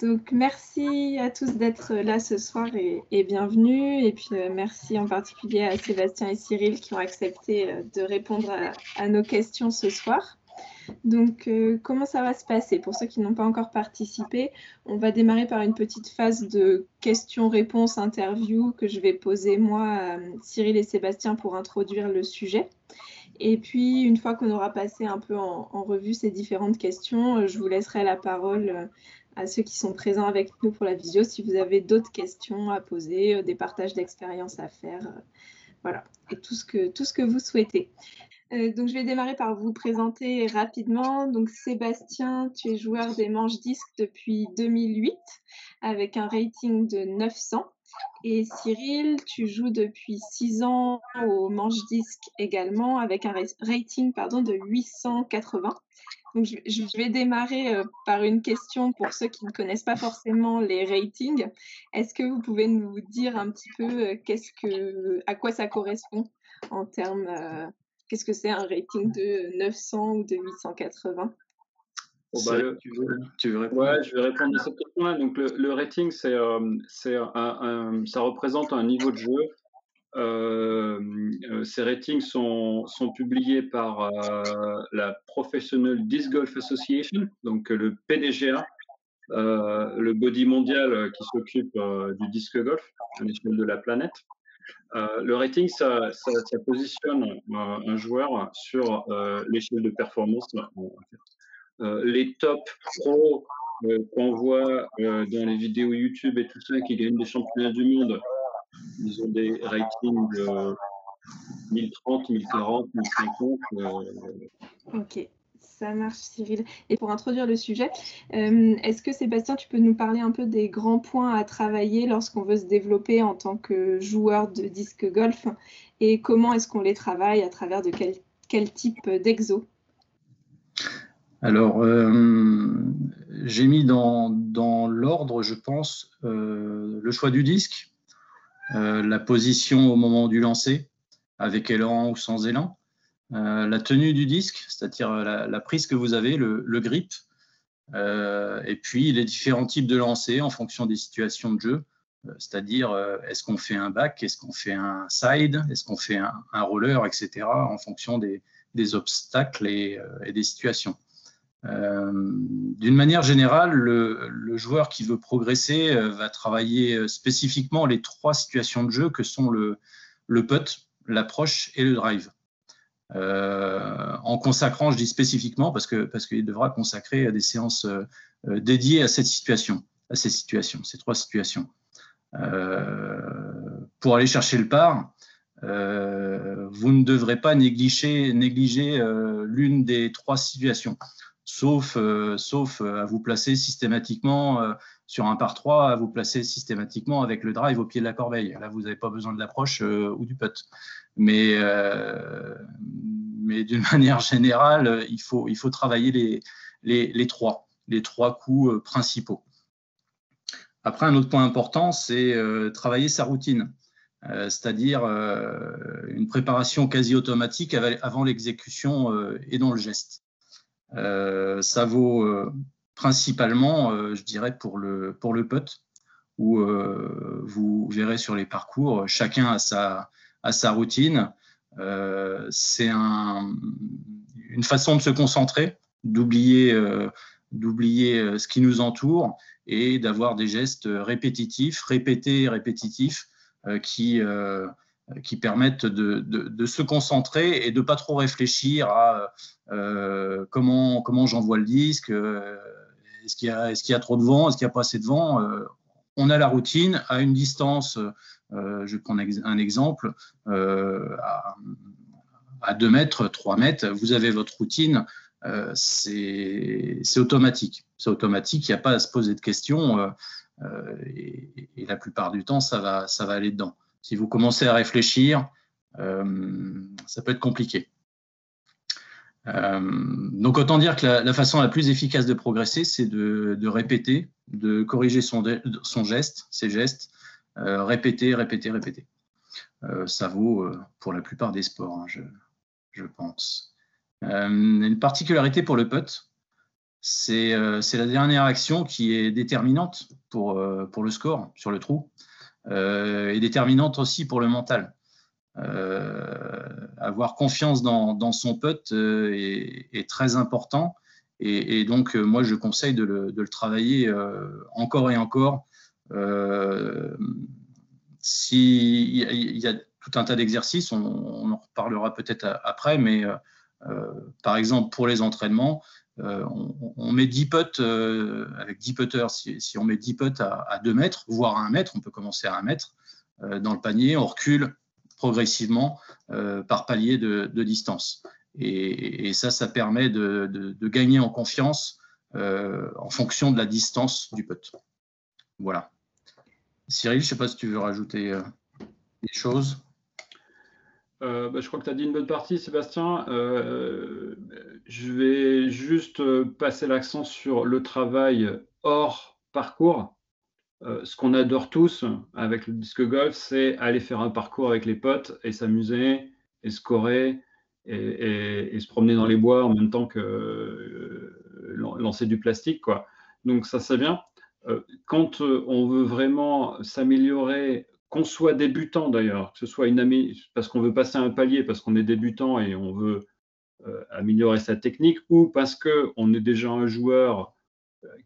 Donc, merci à tous d'être là ce soir et, bienvenue. Et puis, euh, merci en particulier à Sébastien et Cyril qui ont accepté euh, de répondre à, nos questions ce soir. Donc, euh, comment ça va se passer? Pour ceux qui n'ont pas encore participé, on va démarrer par une petite phase de questions-réponses, interview que je vais poser moi à Cyril et Sébastien pour introduire le sujet. Et puis, une fois qu'on aura passé un peu en, en, revue ces différentes questions, je vous laisserai la parole à ceux qui sont présents avec nous pour la visio si vous avez d'autres questions à poser, euh, des partages d'expériences à faire. Euh, voilà, et tout ce que, tout ce que vous souhaitez. Euh, donc, je vais démarrer par vous présenter rapidement. Donc, Sébastien, tu es joueur des manches disques depuis 2008 avec un rating de 900. Et Cyril, tu joues depuis 6 ans aux manches disques également avec un rating pardon, de 880 je, vais démarrer euh, par une question pour ceux qui ne connaissent pas forcément les ratings. Est-ce que vous pouvez nous dire un petit peu euh, qu'est-ce que, à quoi ça correspond en termes, euh, qu'est-ce que c'est un rating de 900 ou de 880 bah, tu, veux, répondre? Ouais, je vais répondre à cette question-là. Donc, le, rating, c'est, c'est ça représente un niveau de jeu ces ratings sont, publiés par euh, la Professional Disc Golf Association, donc le PDGA, le body mondial qui s'occupe du disque golf à l'échelle de la planète. le rating, ça, ça, positionne un joueur sur l'échelle de performance. les top pros qu'on voit dans les vidéos YouTube et tout ça, qui gagnent des championnats du monde, ils ont des ratings de 1030, 1040, 1050. Ok, ça marche Cyril. Et pour introduire le sujet, euh, est-ce que Sébastien, tu peux nous parler un peu des grands points à travailler lorsqu'on veut se développer en tant que joueur de disque golf et comment est-ce qu'on les travaille à travers de quel, quel type d'exo? Alors, euh, j'ai mis dans, dans l'ordre, je pense, euh, le choix du disque, euh, la position au moment du lancer, avec élan ou sans élan, euh, la tenue du disque, c'est-à-dire la, prise que vous avez, le, grip, euh, et puis les différents types de lancer en fonction des situations de jeu, c'est-à-dire est-ce qu'on fait un back, est-ce qu'on fait un side, est-ce qu'on fait un, roller, etc., en fonction des, obstacles et, des situations. Euh, d'une manière générale, le, joueur qui veut progresser euh, va travailler euh, spécifiquement les trois situations de jeu que sont le, putt, l'approche et le drive. en consacrant, je dis spécifiquement parce que parce qu'il devra consacrer des séances dédiées à cette situation, à ces situations, ces trois situations. pour aller chercher le par, vous ne devrez pas négliger l'une des trois situations sauf, euh, sauf euh, à vous placer systématiquement euh, sur un par 3, à vous placer systématiquement avec le drive au pied de la corbeille. Là, vous n'avez pas besoin de l'approche ou du putt. Mais, d'une manière générale, il faut, il faut travailler les trois, les trois coups principaux. Après, un autre point important, c'est travailler sa routine, c'est-à-dire une préparation quasi automatique avant l'exécution et dans le geste. Euh, ça vaut euh, principalement, euh, je dirais, pour le, pour le putt, où vous verrez sur les parcours, chacun a sa, a sa routine. C'est un, une façon de se concentrer, d'oublier d'oublier ce qui nous entoure et d'avoir des gestes répétitifs, répétés, répétitifs, qui, qui permettent de, se concentrer et de pas trop réfléchir à euh, comment, comment j'envoie le disque, euh, est-ce qu'il y, a trop de vent, est-ce qu'il n'y a pas assez de vent. Euh, on a la routine à une distance, je prends un exemple, à, à 2 mètres, 3 mètres, vous avez votre routine, c'est automatique. C'est automatique, il n'y a pas à se poser de questions. Et, et, la plupart du temps, ça va, ça va aller dedans. Si vous commencez à réfléchir, ça peut être compliqué. Euh, donc autant dire que la, façon la plus efficace de progresser, c'est de, répéter, de corriger son, geste, ses gestes, euh, répéter, répéter, répéter. Euh, ça vaut pour la plupart des sports, hein, je, pense. une particularité pour le putt, c'est la dernière action qui est déterminante pour le score sur le trou et déterminante aussi pour le mental. avoir confiance dans, son putt est, est, très important et, donc, euh, moi, je conseille de le, travailler euh, encore et encore. Euh, il y a tout un tas d'exercices, on, en reparlera peut-être après, mais par exemple, pour les entraînements, on, met 10 putts avec 10 putters. Si, on met 10 putts à, 2 mètres, voire à 1 mètre, on peut commencer à 1 mètre dans le panier, on recule progressivement par palier de distance. Et, ça, ça permet de, gagner en confiance euh, en fonction de la distance du putt. Voilà. Cyril, je ne sais pas si tu veux rajouter euh, des choses. Euh, bah, je crois que tu as dit une bonne partie, Sébastien. je vais juste passer l'accent sur le travail hors parcours. ce qu'on adore tous avec le disque golf, c'est aller faire un parcours avec les potes et s'amuser et scorer et, se promener dans les bois en même temps que euh, lancer du plastique. Quoi. Donc ça, c'est bien. Euh, quand euh, on veut vraiment s'améliorer, qu'on soit débutant d'ailleurs, que ce soit une parce qu'on veut passer un palier, parce qu'on est débutant et on veut améliorer sa technique, ou parce qu'on est déjà un joueur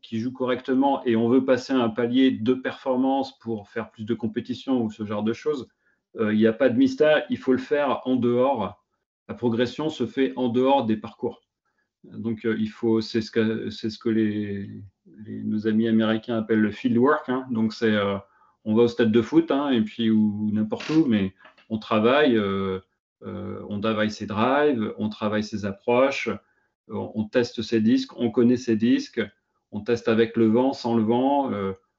qui joue correctement et on veut passer un palier de performance pour faire plus de compétition ou ce genre de choses, il n'y a pas de mystère, il faut le faire en dehors la progression se fait en dehors des parcours. Donc, euh, il faut, c'est ce que, nos amis américains appellent le field work. Hein. Donc, c'est, euh, on va au stade de foot, hein, et puis ou n'importe où, mais on travaille, euh, on travaille ses drives, on travaille ses approches, on, teste ses disques, on connaît ses disques, on teste avec le vent, sans le vent,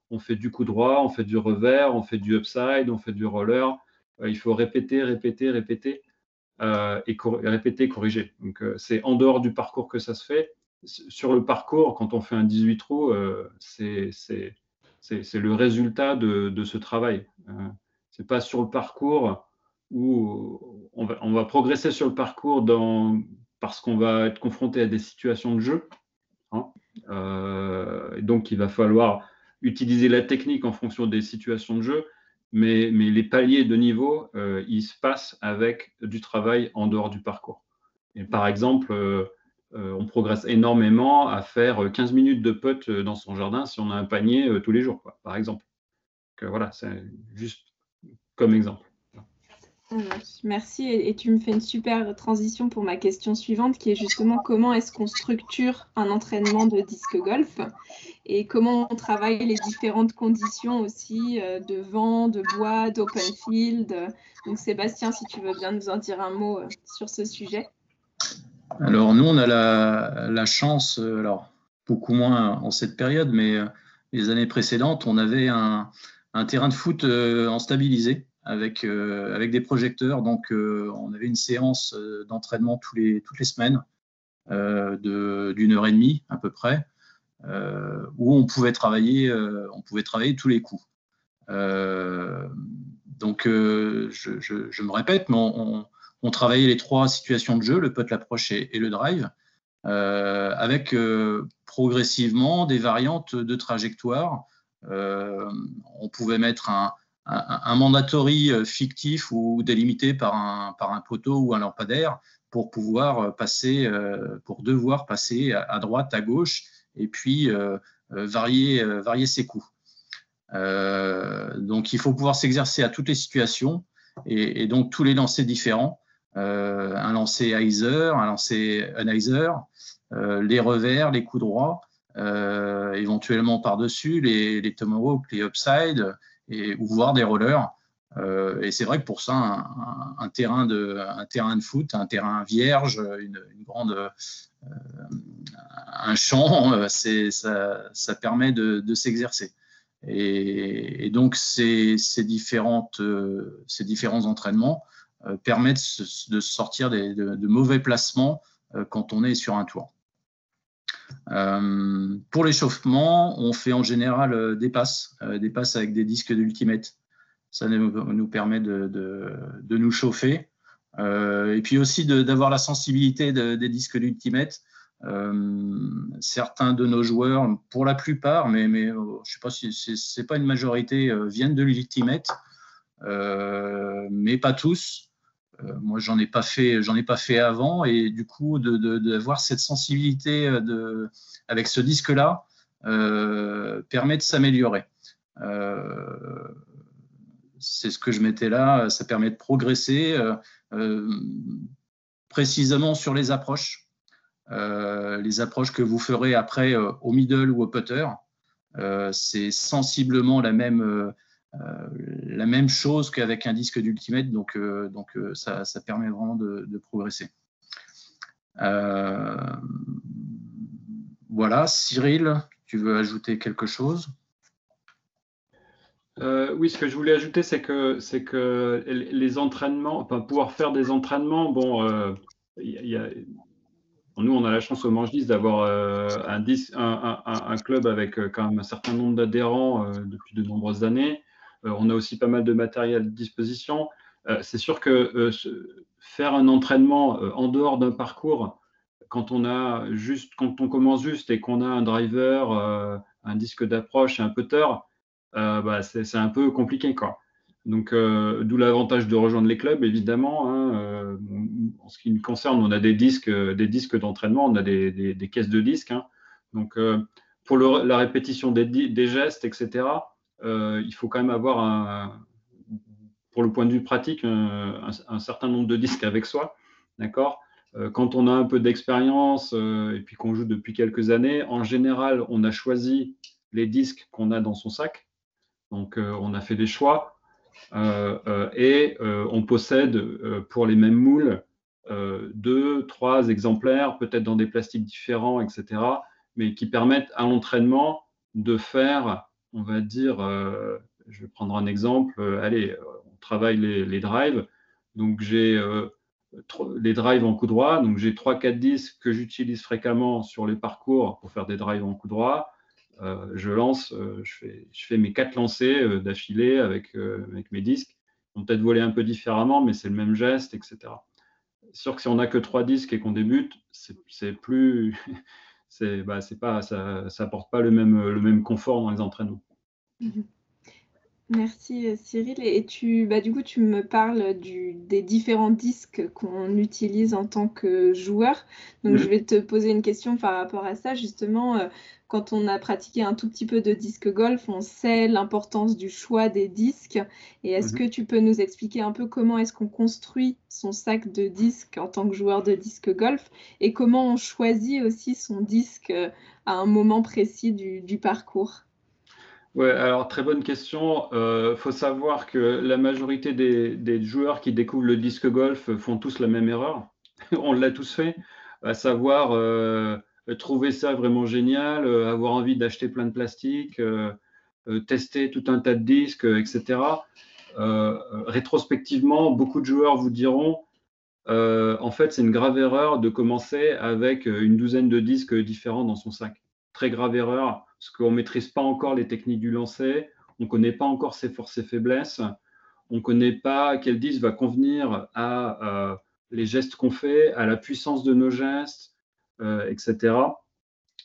on fait du coup droit, on fait du revers, on fait du upside, on fait du roller. il faut répéter, répéter, répéter. Euh, et, répéter, corriger. Euh, c'est en dehors du parcours que ça se fait. Sur le parcours, quand on fait un 18 trous, euh, c'est le résultat de, ce travail. c'est pas sur le parcours où on va, progresser sur le parcours dans, parce qu'on va être confronté à des situations de jeu. Hein. donc, il va falloir utiliser la technique en fonction des situations de jeu mais, les paliers de niveau, euh, ils se passent avec du travail en dehors du parcours. Et par exemple, euh, euh, on progresse énormément à faire 15 minutes de putt dans son jardin si on a un panier tous les jours, par exemple. Voilà, c'est juste comme exemple. Merci. Et, tu me fais une super transition pour ma question suivante, qui est justement comment est-ce qu'on structure un entraînement de disque golf et comment on travaille les différentes conditions aussi euh, de vent, de bois, d'open field. Donc Sébastien, si tu veux bien nous en dire un mot euh, sur ce sujet. Alors nous, on a la, chance, euh, alors beaucoup moins en cette période, mais les années précédentes, on avait un, terrain de foot en stabilisé avec, euh, avec des projecteurs. Donc, euh, on avait une séance euh, d'entraînement tous les, toutes les semaines d'une heure et demie à peu près, où on pouvait travailler, on pouvait travailler tous les coups. donc, je, je, me répète, mais on, travaillait les trois situations de jeu, le putt, l'approche et, le drive, avec progressivement des variantes de trajectoire. on pouvait mettre un, mandatory euh, fictif ou délimité par un, poteau ou un lampadaire pour pouvoir euh, passer, euh, pour devoir passer à droite, à gauche, et puis varier, ses coups. donc il faut pouvoir s'exercer à toutes les situations et, donc tous les lancers différents. Un lancer Heiser, un lancer Unizer, les revers, les coups droits, éventuellement par-dessus, les, les tomahawks, les upside, et, ou voir des rollers. Euh, et c'est vrai que pour ça, un, terrain de, un terrain de foot, un terrain vierge, une, grande, euh, un champ, euh, ça, ça, permet de, s'exercer. Et, donc, ces, différentes, ces différents entraînements permettent de sortir de, mauvais placements quand on est sur un tour. Euh, pour l'échauffement, on fait en général euh, des passes, euh, des passes avec des disques d'ultimate. Ça nous, permet de, nous chauffer. et puis aussi d'avoir la sensibilité des disques d'ultimate certains de nos joueurs, pour la plupart, mais, mais je ne sais pas si c'est pas une majorité, viennent de l'Ultimate, mais pas tous. Moi, j'en ai pas fait, j'en ai pas fait avant, et du coup, d'avoir de, cette sensibilité de, avec ce disque-là permet de s'améliorer. c'est ce que je mettais là, ça permet de progresser précisément sur les approches. Euh, les approches que vous ferez après euh, au middle ou au putter, euh, c'est sensiblement la même, la même chose qu'avec un disque d'ultimate, donc, donc ça, ça, permet vraiment de, progresser. voilà, Cyril, tu veux ajouter quelque chose? Oui, ce que je voulais ajouter, c'est que, que les entraînements, enfin, pouvoir faire des entraînements, bon, nous, on a la chance au Manche 10 d'avoir euh, un, club avec euh, quand même un certain nombre d'adhérents euh, depuis de nombreuses années. On a aussi pas mal de matériel à disposition. c'est sûr que faire un entraînement en dehors d'un parcours, quand on a juste, quand on commence juste et qu'on a un driver, un disque d'approche et un putter, bah, c'est un peu compliqué, quoi. Donc, euh, d'où l'avantage de rejoindre les clubs, évidemment. Hein, euh, en ce qui nous concerne, on a des disques, euh, des disques d'entraînement, on a des, caisses de disques. Hein. Donc, pour la répétition des, gestes, etc., il faut quand même avoir, un, pour le point de vue pratique, un, certain nombre de disques avec soi. D'accord? Quand on a un peu d'expérience et puis qu'on joue depuis quelques années, en général, on a choisi les disques qu'on a dans son sac. Donc, on a fait des choix. Euh, euh, et euh, on possède pour les mêmes moules deux, trois exemplaires, peut-être dans des plastiques différents, etc., mais qui permettent à l'entraînement de faire, on va dire, je vais prendre un exemple, allez, on travaille les, drives, donc j'ai les drives en coup droit. Donc j'ai 3-4 disques que j'utilise fréquemment sur les parcours pour faire des drives en coup droit. Euh, je lance, euh, je fais, mes quatre lancers euh, d'affilée avec, avec mes disques. On peut-être voler un peu différemment, mais c'est le même geste, etc. Sûr que si on n'a que trois disques et qu'on débute, c'est plus, c'est bah, pas, ça n'apporte pas le même, le même confort dans les entraînements. Mhm. Merci Cyril. Et tu, bah, du coup, tu me parles du, des différents disques qu'on utilise en tant que joueur. Donc, mhm. je vais te poser une question par rapport à ça. Justement, quand on a pratiqué un tout petit peu de disque golf, on sait l'importance du choix des disques. Et est-ce mhm. que tu peux nous expliquer un peu comment est-ce qu'on construit son sac de disques en tant que joueur de disque golf et comment on choisit aussi son disque euh, à un moment précis du, parcours? Ouais, alors très bonne question. Il euh, faut savoir que la majorité des, joueurs qui découvrent le disque golf font tous la même erreur. on l'a tous fait, à savoir euh, euh, trouver ça vraiment génial, euh, avoir envie d'acheter plein de plastique, euh, tester tout un tas de disques, etc. rétrospectivement, beaucoup de joueurs vous diront en fait, c'est une grave erreur de commencer avec une douzaine de disques différents dans son sac. Très grave erreur, parce qu'on ne maîtrise pas encore les techniques du lancer, on ne connaît pas encore ses forces et faiblesses, on ne connaît pas quel disque va convenir à les gestes qu'on fait, à la puissance de nos gestes, euh, etc.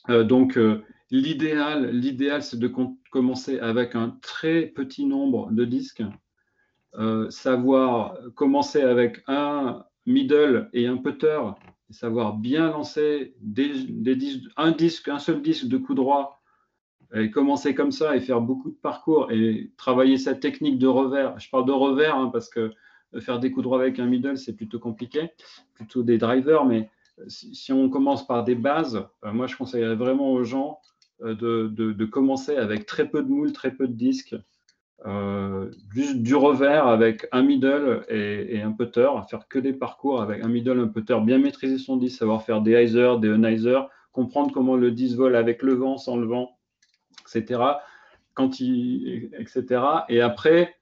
Euh, donc, euh, l'idéal, l'idéal, c'est de commencer avec un très petit nombre de disques, savoir commencer avec un middle et un putter, savoir bien lancer un disque, un seul disque de coup droit, et commencer comme ça et faire beaucoup de parcours et travailler sa technique de revers. Je parle de revers hein, parce que faire des coups droits avec un middle, c'est plutôt compliqué, plutôt des drivers, mais si, on commence par des bases, euh, moi je conseillerais vraiment aux gens euh, de, commencer avec très peu de moules, très peu de disques, euh, du revers avec un middle et, un putter, faire que des parcours avec un middle, un putter, bien maîtriser son disque, savoir faire des hyzer, des unizer, comprendre comment le disque vole avec le vent, sans le vent, etc. Etc. Et après,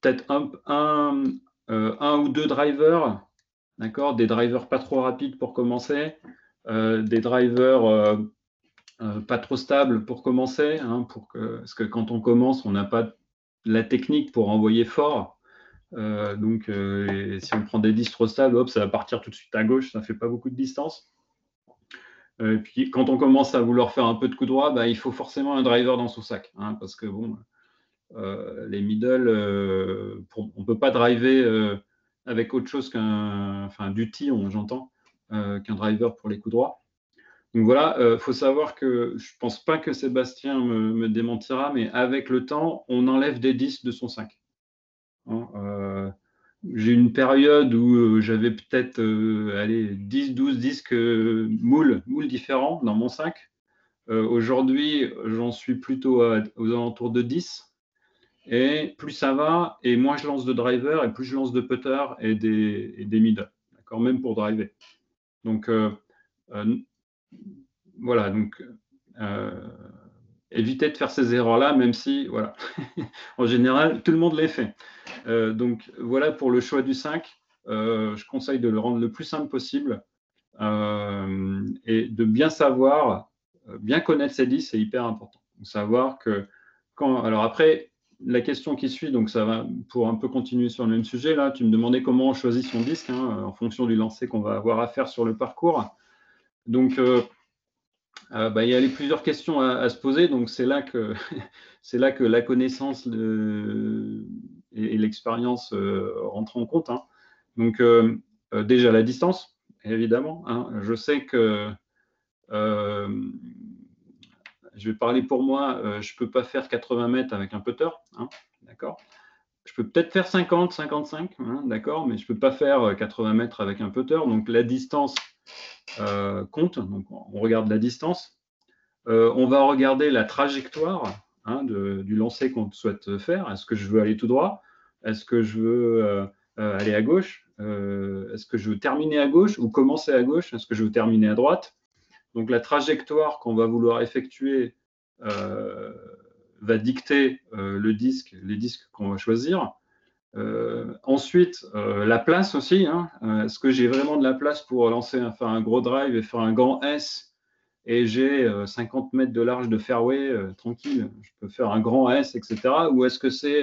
peut-être un, ou deux drivers D'accord Des drivers pas trop rapides pour commencer, euh, des drivers euh, euh, pas trop stables pour commencer, hein, parce que quand on commence, on n'a pas la technique pour envoyer fort. donc, si on prend des disques trop stables, hop, ça va partir tout de suite à gauche, ça ne fait pas beaucoup de distance. Et puis quand on commence à vouloir faire un peu de coup droit, bah, il faut forcément un driver dans son sac, hein, parce que bon, les middle, on ne peut pas driver avec autre chose qu'un, enfin, du j'entends, qu'un driver pour les coups droits. Donc voilà, il euh, faut savoir que je ne pense pas que Sébastien me, démentira, mais avec le temps, on enlève des disques de son sac. Hein, euh, j'ai une période où euh, j'avais peut-être 10, 12 disques moules, moules différents dans mon sac. Aujourd'hui, j'en suis plutôt aux alentours de 10. Et plus ça va, et moins je lance de driver, et plus je lance de putter et des, middle, d'accord, même pour driver. Donc, voilà, donc euh, évitez de faire ces erreurs-là, même si, voilà, en général, tout le monde les fait. Euh, donc voilà pour le choix du 5. Euh, je conseille de le rendre le plus simple possible et de bien savoir, bien connaître ses 10, c'est hyper important. Savoir que quand. Alors après, la question qui suit, donc ça va pour un peu continuer sur le même sujet, là, tu me demandais comment on choisit son disque hein, en fonction du lancer qu'on va avoir à faire sur le parcours. Donc, euh, euh, bah, il y a plusieurs questions à, se poser. Donc, c'est là que là que la connaissance et, l'expérience euh, rentrent en compte. Hein. Donc, déjà la distance, évidemment. Hein. Je sais que je vais parler pour moi. je ne peux pas faire 80 mètres avec un putter, hein. Je peux peut-être faire 50, 55, d'accord, mais je ne peux pas faire 80 mètres avec un putter. Donc la distance, euh, compte. On regarde la distance. Euh, on va regarder la trajectoire hein, du lancer qu'on souhaite faire. Est-ce que je veux aller tout droit? Est-ce que je veux euh, aller à gauche? Est-ce que je veux terminer à gauche ou commencer à gauche? Est-ce que je veux terminer à droite? Donc, la trajectoire qu'on va vouloir effectuer va dicter le disque, les disques qu'on va choisir. Euh, ensuite, euh, la place aussi. Hein. Euh, est-ce que j'ai vraiment de la place pour lancer, un gros drive et faire un grand S et j'ai 50 mètres de large de fairway tranquille Je peux faire un grand S, etc. Ou est-ce que c'est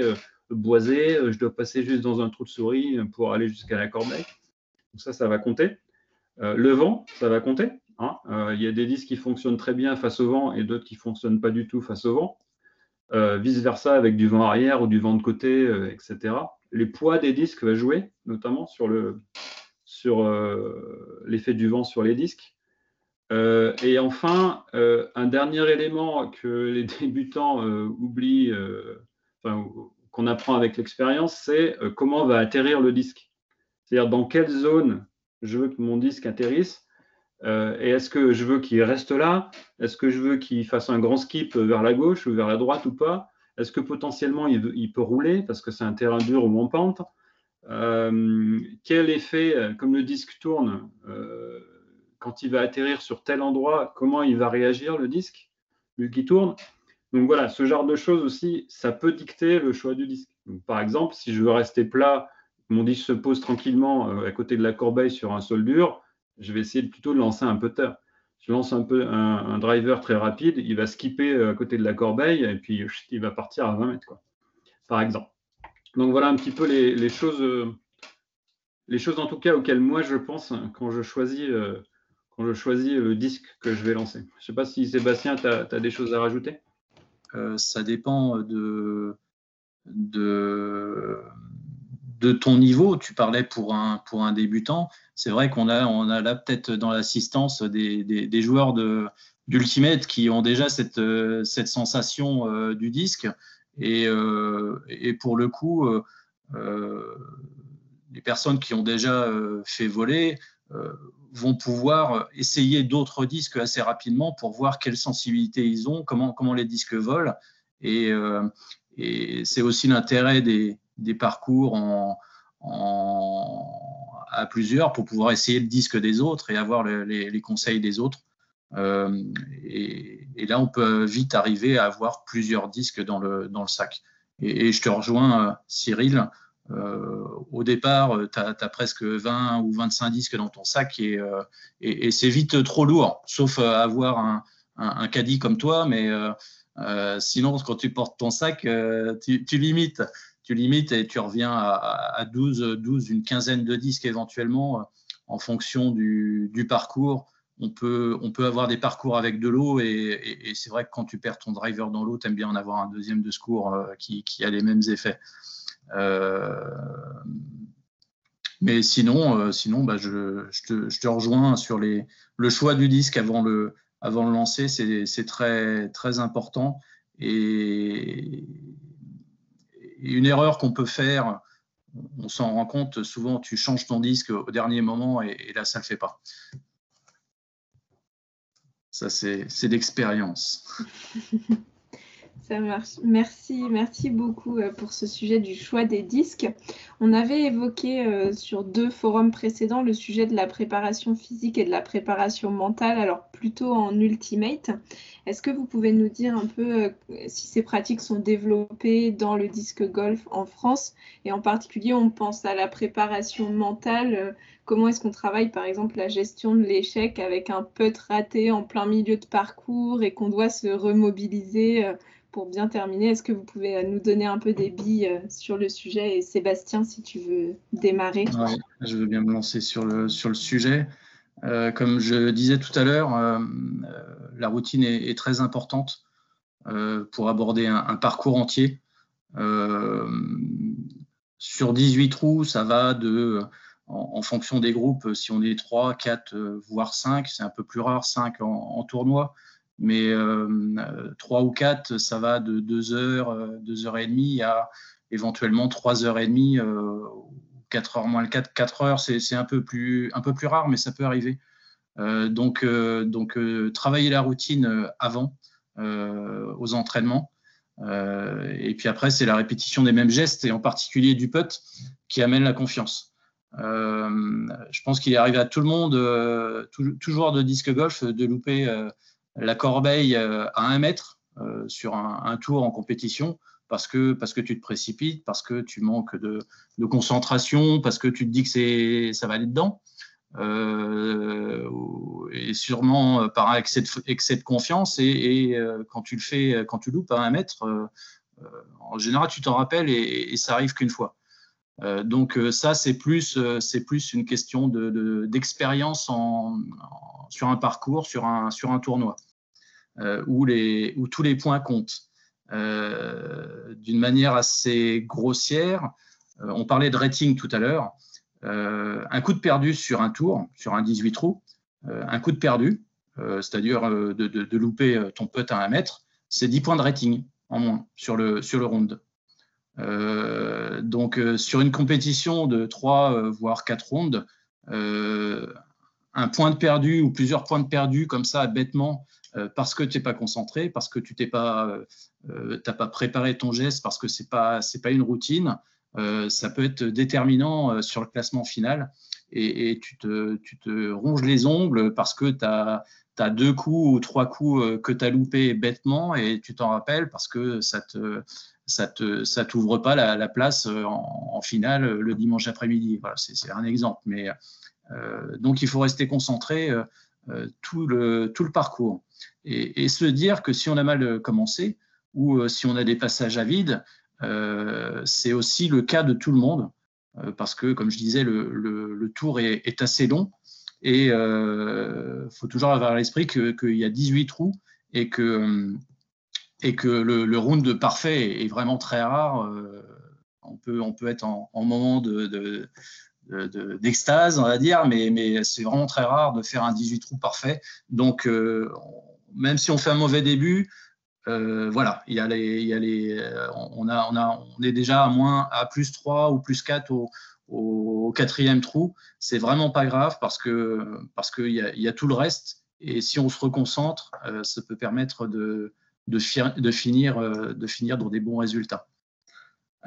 boisé Je dois passer juste dans un trou de souris pour aller jusqu'à la corbeille? Donc ça, ça va compter. le vent, ça va compter. Hein. Il y a des disques qui fonctionnent très bien face au vent et d'autres qui ne fonctionnent pas du tout face au vent. Euh, vice-versa avec du vent arrière ou du vent de côté, euh, etc. Les poids des disques va jouer, notamment sur le sur euh, l'effet du vent sur les disques. et enfin, un dernier élément que les débutants oublient, qu'on apprend avec l'expérience, c'est comment va atterrir le disque. C'est-à-dire dans quelle zone je veux que mon disque atterrisse euh, et est-ce que je veux qu'il reste là? Est-ce que je veux qu'il fasse un grand skip vers la gauche ou vers la droite ou pas? Est-ce que potentiellement il, peut rouler parce que c'est un terrain dur ou en pente? Euh, Quel effet, euh, comme le disque tourne, quand il va atterrir sur tel endroit, comment il va réagir le disque vu qu'il tourne? Donc voilà, ce genre de choses aussi, ça peut dicter le choix du disque. par exemple, si je veux rester plat, mon disque se pose tranquillement à côté de la corbeille sur un sol dur, je vais essayer plutôt de lancer un putter. Je lance un peu un, driver très rapide, il va skipper euh, à côté de la corbeille et puis il va partir à 20 mètres, quoi, par exemple. Donc voilà un petit peu les, choses, euh, les choses en tout cas auxquelles moi je pense quand je choisis, euh, quand je choisis le disque que je vais lancer. Je ne sais pas si Sébastien, tu as, des choses à rajouter? Ça dépend de, de de ton niveau, tu parlais pour un, pour un débutant, c'est vrai qu'on a, on a là peut-être dans l'assistance des, des, joueurs d'Ultimate qui ont déjà cette, cette sensation euh, du disque. Et, euh, et, pour le coup, euh, les personnes qui ont déjà fait voler vont pouvoir essayer d'autres disques assez rapidement pour voir quelle sensibilité ils ont, comment, comment les disques volent. Et, et c'est aussi l'intérêt des, des parcours à plusieurs pour pouvoir essayer le disque des autres et avoir les, conseils des autres. Euh, et, là, on peut vite arriver à avoir plusieurs disques dans le, sac. Et, je te rejoins, euh, Cyril. Euh, au départ, tu as, presque 20 ou 25 disques dans ton sac et, et c'est vite trop lourd, sauf avoir un, un, caddie comme toi. Mais sinon, quand tu portes ton sac, tu, tu limites tu limites et tu reviens à, 12, 12, une quinzaine de disques éventuellement euh, en fonction du, parcours on peut, avoir des parcours avec de l'eau et, c'est vrai que quand tu perds ton driver dans l'eau, tu aimes bien en avoir un deuxième de secours euh, qui, a les mêmes effets. Euh, mais sinon, sinon bah, je, te, rejoins sur les, le choix du disque avant le, avant le lancer, c'est très, très important. Et, une erreur qu'on peut faire, on s'en rend compte, souvent tu changes ton disque au dernier moment et, là, ça ne le fait pas. Ça, c'est d'expérience. Ça marche. Merci, merci beaucoup euh, pour ce sujet du choix des disques. On avait évoqué euh, sur deux forums précédents le sujet de la préparation physique et de la préparation mentale, alors plutôt en ultimate. Est-ce que vous pouvez nous dire un peu euh, si ces pratiques sont développées dans le disque golf en France? Et en particulier, on pense à la préparation mentale. Comment est-ce qu'on travaille, par exemple, la gestion de l'échec avec un putt raté en plein milieu de parcours et qu'on doit se remobiliser pour bien terminer, est-ce que vous pouvez euh, nous donner un peu des billes euh, sur le sujet? Et Sébastien, si tu veux démarrer. je veux bien me lancer sur le, sujet. Euh, comme je disais tout à l'heure, la routine est, très importante pour aborder un, parcours entier. sur 18 trous, ça va de, en, fonction des groupes, si on est 3, 4, voire 5, c'est un peu plus rare, 5 en, en tournoi mais euh, trois ou quatre, ça va de 2 heures, 2 euh, heures et demie à éventuellement 3 heures et demie, 4 heures moins le 4, 4 heures, c'est un peu plus un peu plus rare, mais ça peut arriver. Euh, donc donc travailler la routine avant aux entraînements. et puis après, c'est la répétition des mêmes gestes, et en particulier du putt, qui amène la confiance. Je pense qu'il est arrivé à tout le monde, tout, tout, joueur de disque golf, de louper la corbeille euh, à un mètre euh, sur un, tour en compétition parce que, parce que tu te précipites, parce que tu manques de, concentration, parce que tu te dis que ça va aller dedans. Euh, et sûrement par un excès de, confiance. Et, quand tu le fais, quand tu loupes à un mètre, en général, tu t'en rappelles et, ça arrive qu'une fois. Donc ça, c'est plus, c'est plus une question d'expérience sur un parcours, sur un, tournoi. Euh, où, tous les points comptent. Euh, d'une manière assez grossière, euh, on parlait de rating tout à l'heure, un coup de perdu sur un tour, sur un 18 trous, un coup de perdu, c'est-à-dire de, louper ton putt à un mètre, c'est 10 points de rating en moins sur le round. Donc, sur une compétition de 3 voire 4 rounds, un point de perdu ou plusieurs points de perdu comme ça, bêtement, euh, parce que tu n'es pas concentré, parce que tu n'as pas, euh, euh, pas préparé ton geste, parce que ce n'est pas, pas une routine, ça peut être déterminant sur le classement final. Et, tu, te, tu, te, ronges les ongles parce que tu as, as, deux coups ou trois coups que tu as loupés bêtement et tu t'en rappelles parce que ça te ça te ça t'ouvre pas la, place en, finale le dimanche après-midi. Voilà, c'est un exemple. Mais donc il faut rester concentré tout le tout le parcours et, se dire que si on a mal commencé ou euh, si on a des passages à vide, euh, c'est aussi le cas de tout le monde, euh, parce que, comme je disais, le, tour est, assez long et il faut toujours avoir à l'esprit qu'il y a 18 trous et que, le, round parfait est vraiment très rare. on, peut, on peut être en, moment de, d'extase, on va dire, mais, c'est vraiment très rare de faire un 18 trous parfait. Donc, même si on fait un mauvais début, euh, voilà, euh, on, est déjà à plus 3 ou plus 4 au, au, quatrième trou. C'est vraiment pas grave parce que parce qu'il y a, y a tout le reste. Et si on se reconcentre, euh, ça peut permettre de, de, finir, de finir dans des bons résultats.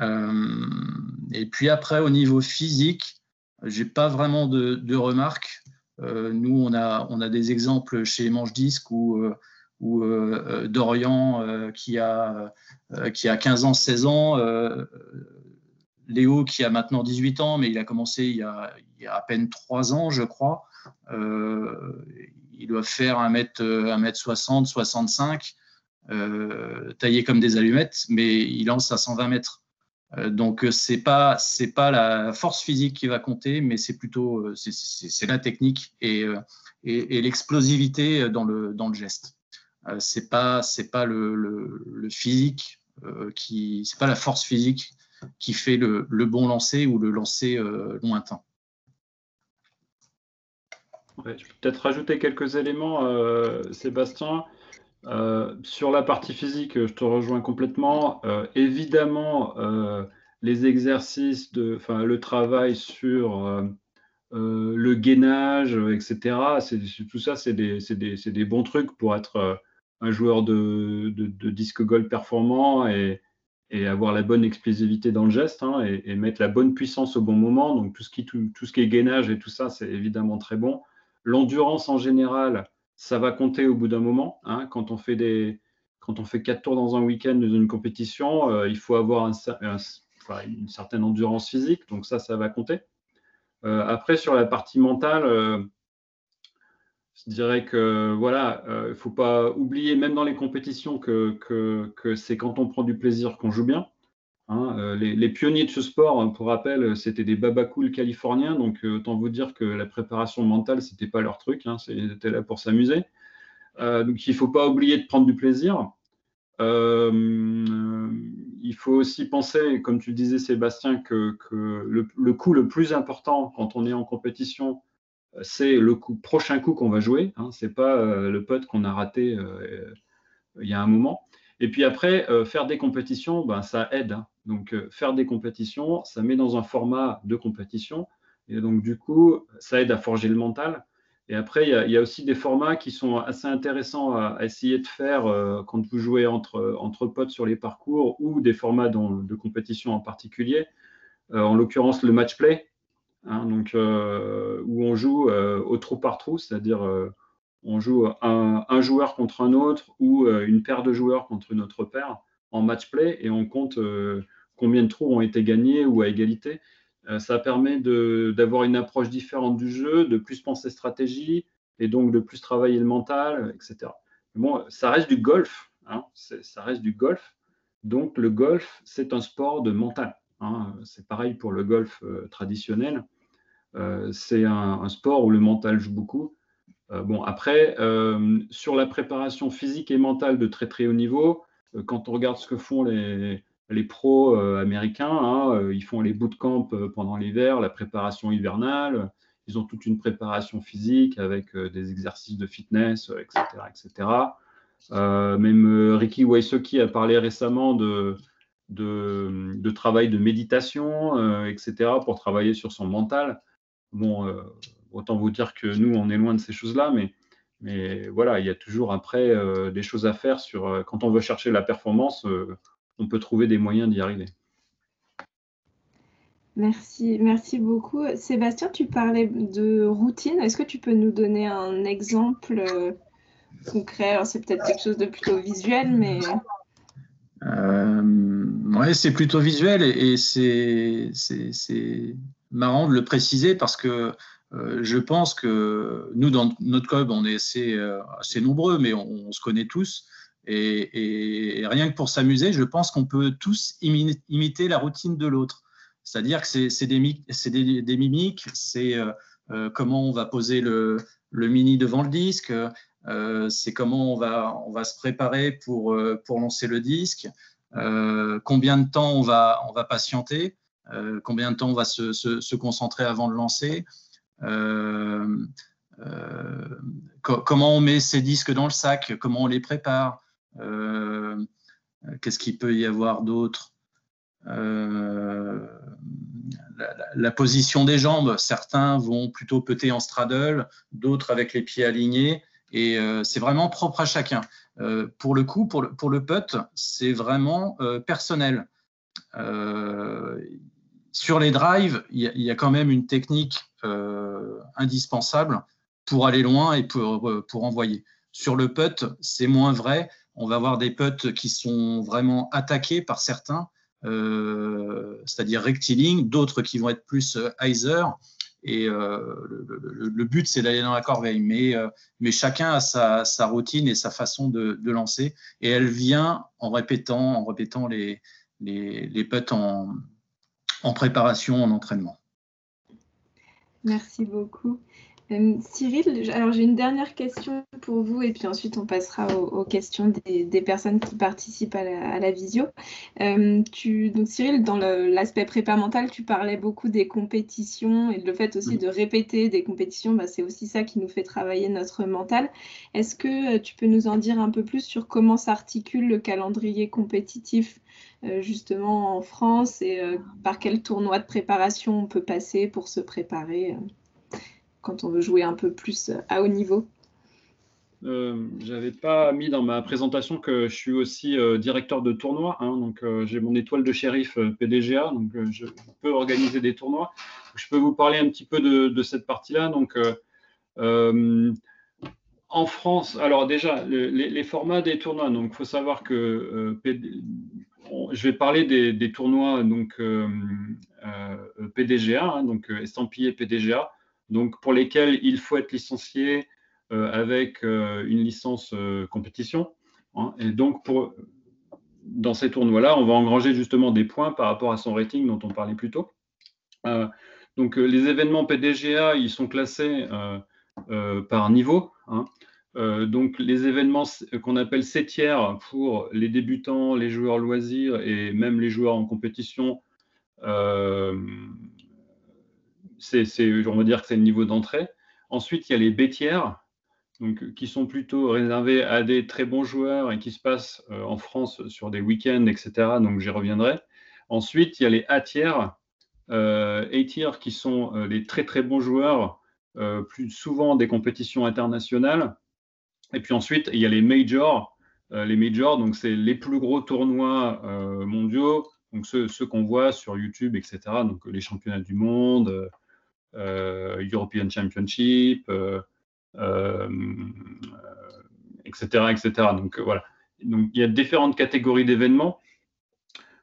et puis après, au niveau physique, j'ai pas vraiment de, remarques. Euh, nous, on a, on a des exemples chez Manche Disque où, euh, euh, Dorian, qui, a, qui a 15 ans, 16 ans, Léo, qui a maintenant 18 ans, mais il a commencé il y a, à peine 3 ans, je crois. il doit faire 1m, 1m60, 65, taillé comme des allumettes, mais il lance à 120 mètres. donc c'est pas c'est pas la force physique qui va compter, mais c'est plutôt c'est la technique et, et, l'explosivité dans le dans le geste. pas c'est pas le, le, physique qui c'est pas la force physique qui fait le, bon lancer ou le lancer lointain. je peux peut-être rajouter quelques éléments, Sébastien. Euh, sur la partie physique, je te rejoins complètement. Euh, évidemment, euh, les exercices, de, le travail sur le gainage, etc., tout ça, c'est des, bons trucs pour être un joueur de, de, disque golf performant et, et, avoir la bonne explosivité dans le geste hein, et, mettre la bonne puissance au bon moment. Donc, tout ce qui, tout, tout ce qui est gainage et tout ça, c'est évidemment très bon. L'endurance en général, ça va compter au bout d'un moment. Hein. quand on fait des, quand on fait quatre tours dans un week-end dans une compétition, euh, il faut avoir une certaine endurance physique, donc ça, ça va compter. Euh, après, sur la partie mentale, euh, je dirais que voilà, il ne faut pas oublier, même dans les compétitions, que, que c'est quand on prend du plaisir qu'on joue bien. Hein, euh, les, pionniers de ce sport, pour rappel, c'était des babacools californiens, donc euh, autant vous dire que la préparation mentale, c'était pas leur truc, hein, ils étaient là pour s'amuser. Euh, donc il ne faut pas oublier de prendre du plaisir. il faut aussi penser, comme tu le disais Sébastien, que, le, coup le plus important quand on est en compétition, c'est le prochain coup qu'on va jouer. Ce n'est pas le pote qu'on a raté il y a un moment. Et puis après, faire des compétitions, ben, ça aide. Donc, euh, faire des compétitions, ça met dans un format de compétition. Et donc, du coup, ça aide à forger le mental. Et après, il y, a, aussi des formats qui sont assez intéressants à, essayer de faire euh, quand vous jouez entre, potes sur les parcours ou des formats de compétition en particulier. Euh, en l'occurrence, le match play, hein, donc, où on joue au trou par trou, c'est-à-dire on joue un, joueur contre un autre ou une paire de joueurs contre une autre paire en match play et on compte combien de trous ont été gagnés ou à égalité. Euh, ça permet d'avoir une approche différente du jeu, de plus penser stratégie et donc de plus travailler le mental, etc. bon, ça reste du golf. Hein, ça reste du golf. Donc le golf, c'est un sport de mental. Hein. c'est pareil pour le golf euh, traditionnel. Euh, c'est un, sport où le mental joue beaucoup. bon, après, sur la préparation physique et mentale de très très haut niveau, quand on regarde ce que font les, les pros euh, américains, hein, euh, ils font les bootcamps euh, pendant l'hiver, la préparation hivernale. Ils ont toute une préparation physique avec des exercices de fitness, etc. etc. même Ricky Wysocki a parlé récemment de, de, travail de méditation, etc., pour travailler sur son mental. Bon, autant vous dire que nous, on est loin de ces choses-là, mais, mais voilà, il y a toujours après des choses à faire sur quand on veut chercher la performance on peut trouver des moyens d'y arriver. Merci, merci beaucoup. Sébastien, tu parlais de routine. Est-ce que tu peux nous donner un exemple euh, concret? C'est peut-être quelque chose de plutôt visuel, mais. Euh, oui, c'est plutôt visuel et, c'est marrant de le préciser parce que euh, je pense que nous, dans notre club, on est assez, assez nombreux, mais on, se connaît tous. Et, rien que pour s'amuser, je pense qu'on peut tous imiter la routine de l'autre. C'est-à-dire que c'est des, des, mimiques, c'est euh, euh, comment on va poser le, mini devant le disque, euh, c'est comment on va, on va se préparer pour, pour lancer le disque, combien de temps on va, patienter, combien de temps on va se, concentrer avant de lancer. comment on met ses disques dans le sac, comment on les prépare, euh, qu'est-ce qu'il peut y avoir d'autre euh, la, position des jambes, certains vont plutôt peter en straddle, d'autres avec les pieds alignés, et euh, c'est vraiment propre à chacun. pour le coup, pour le, pour putt, c'est vraiment personnel. sur les drives, il y, a quand même une technique indispensable pour aller loin et pour, pour envoyer. Sur le putt, c'est moins vrai on va avoir des putts qui sont vraiment attaqués par certains, euh, c'est-à-dire rectiligne, d'autres qui vont être plus hyzer. Euh, et euh, le, but, c'est d'aller dans la corbeille. Mais, mais chacun a sa, routine et sa façon de, lancer. Et elle vient en répétant, en répétant les, les, les putts en, en préparation, en entraînement. Merci beaucoup. Euh, Cyril, alors j'ai une dernière question pour vous et puis ensuite on passera aux, questions des, personnes qui participent à la, visio. Euh, tu, donc Cyril, dans l'aspect prépa mental, tu parlais beaucoup des compétitions et le fait aussi de répéter des compétitions, bah, c'est aussi ça qui nous fait travailler notre mental. Est-ce que euh, tu peux nous en dire un peu plus sur comment s'articule le calendrier compétitif justement en France et par quel tournoi de préparation on peut passer pour se préparer quand on veut jouer un peu plus à haut niveau euh, J'avais pas mis dans ma présentation que je suis aussi euh, directeur de tournoi. Hein, donc, euh, j'ai mon étoile de shérif euh, PDGA. Donc, je peux organiser des tournois. Je peux vous parler un petit peu de, cette partie-là. Donc, en France, alors déjà, les, formats des tournois. Donc, faut savoir que je vais parler des, tournois donc PDGA, hein, donc estampillé PDGA donc pour lesquels il faut être licencié euh, avec euh, une licence euh, compétition. Hein. et donc, dans ces tournois-là, on va engranger justement des points par rapport à son rating dont on parlait plus tôt. donc, les événements PDGA, ils sont classés par niveau. Donc, les événements qu'on appelle C tiers pour les débutants, les joueurs loisirs et même les joueurs en compétition, c'est, on va dire que c'est le niveau d'entrée. Ensuite, il y a les bêtières, donc, qui sont plutôt réservés à des très bons joueurs et qui se passent euh, en France sur des week-ends, etc. Donc, j'y reviendrai. Ensuite, il y a les A tiers, euh, qui sont euh, les très très bons joueurs, plus souvent des compétitions internationales. Et puis ensuite, il y a les majors. les majors, donc c'est les plus gros tournois mondiaux, donc ceux, qu'on voit sur YouTube, etc. Donc les championnats du monde, euh, European Championship, etc., euh, euh, etc. Donc voilà. Donc il y a différentes catégories d'événements.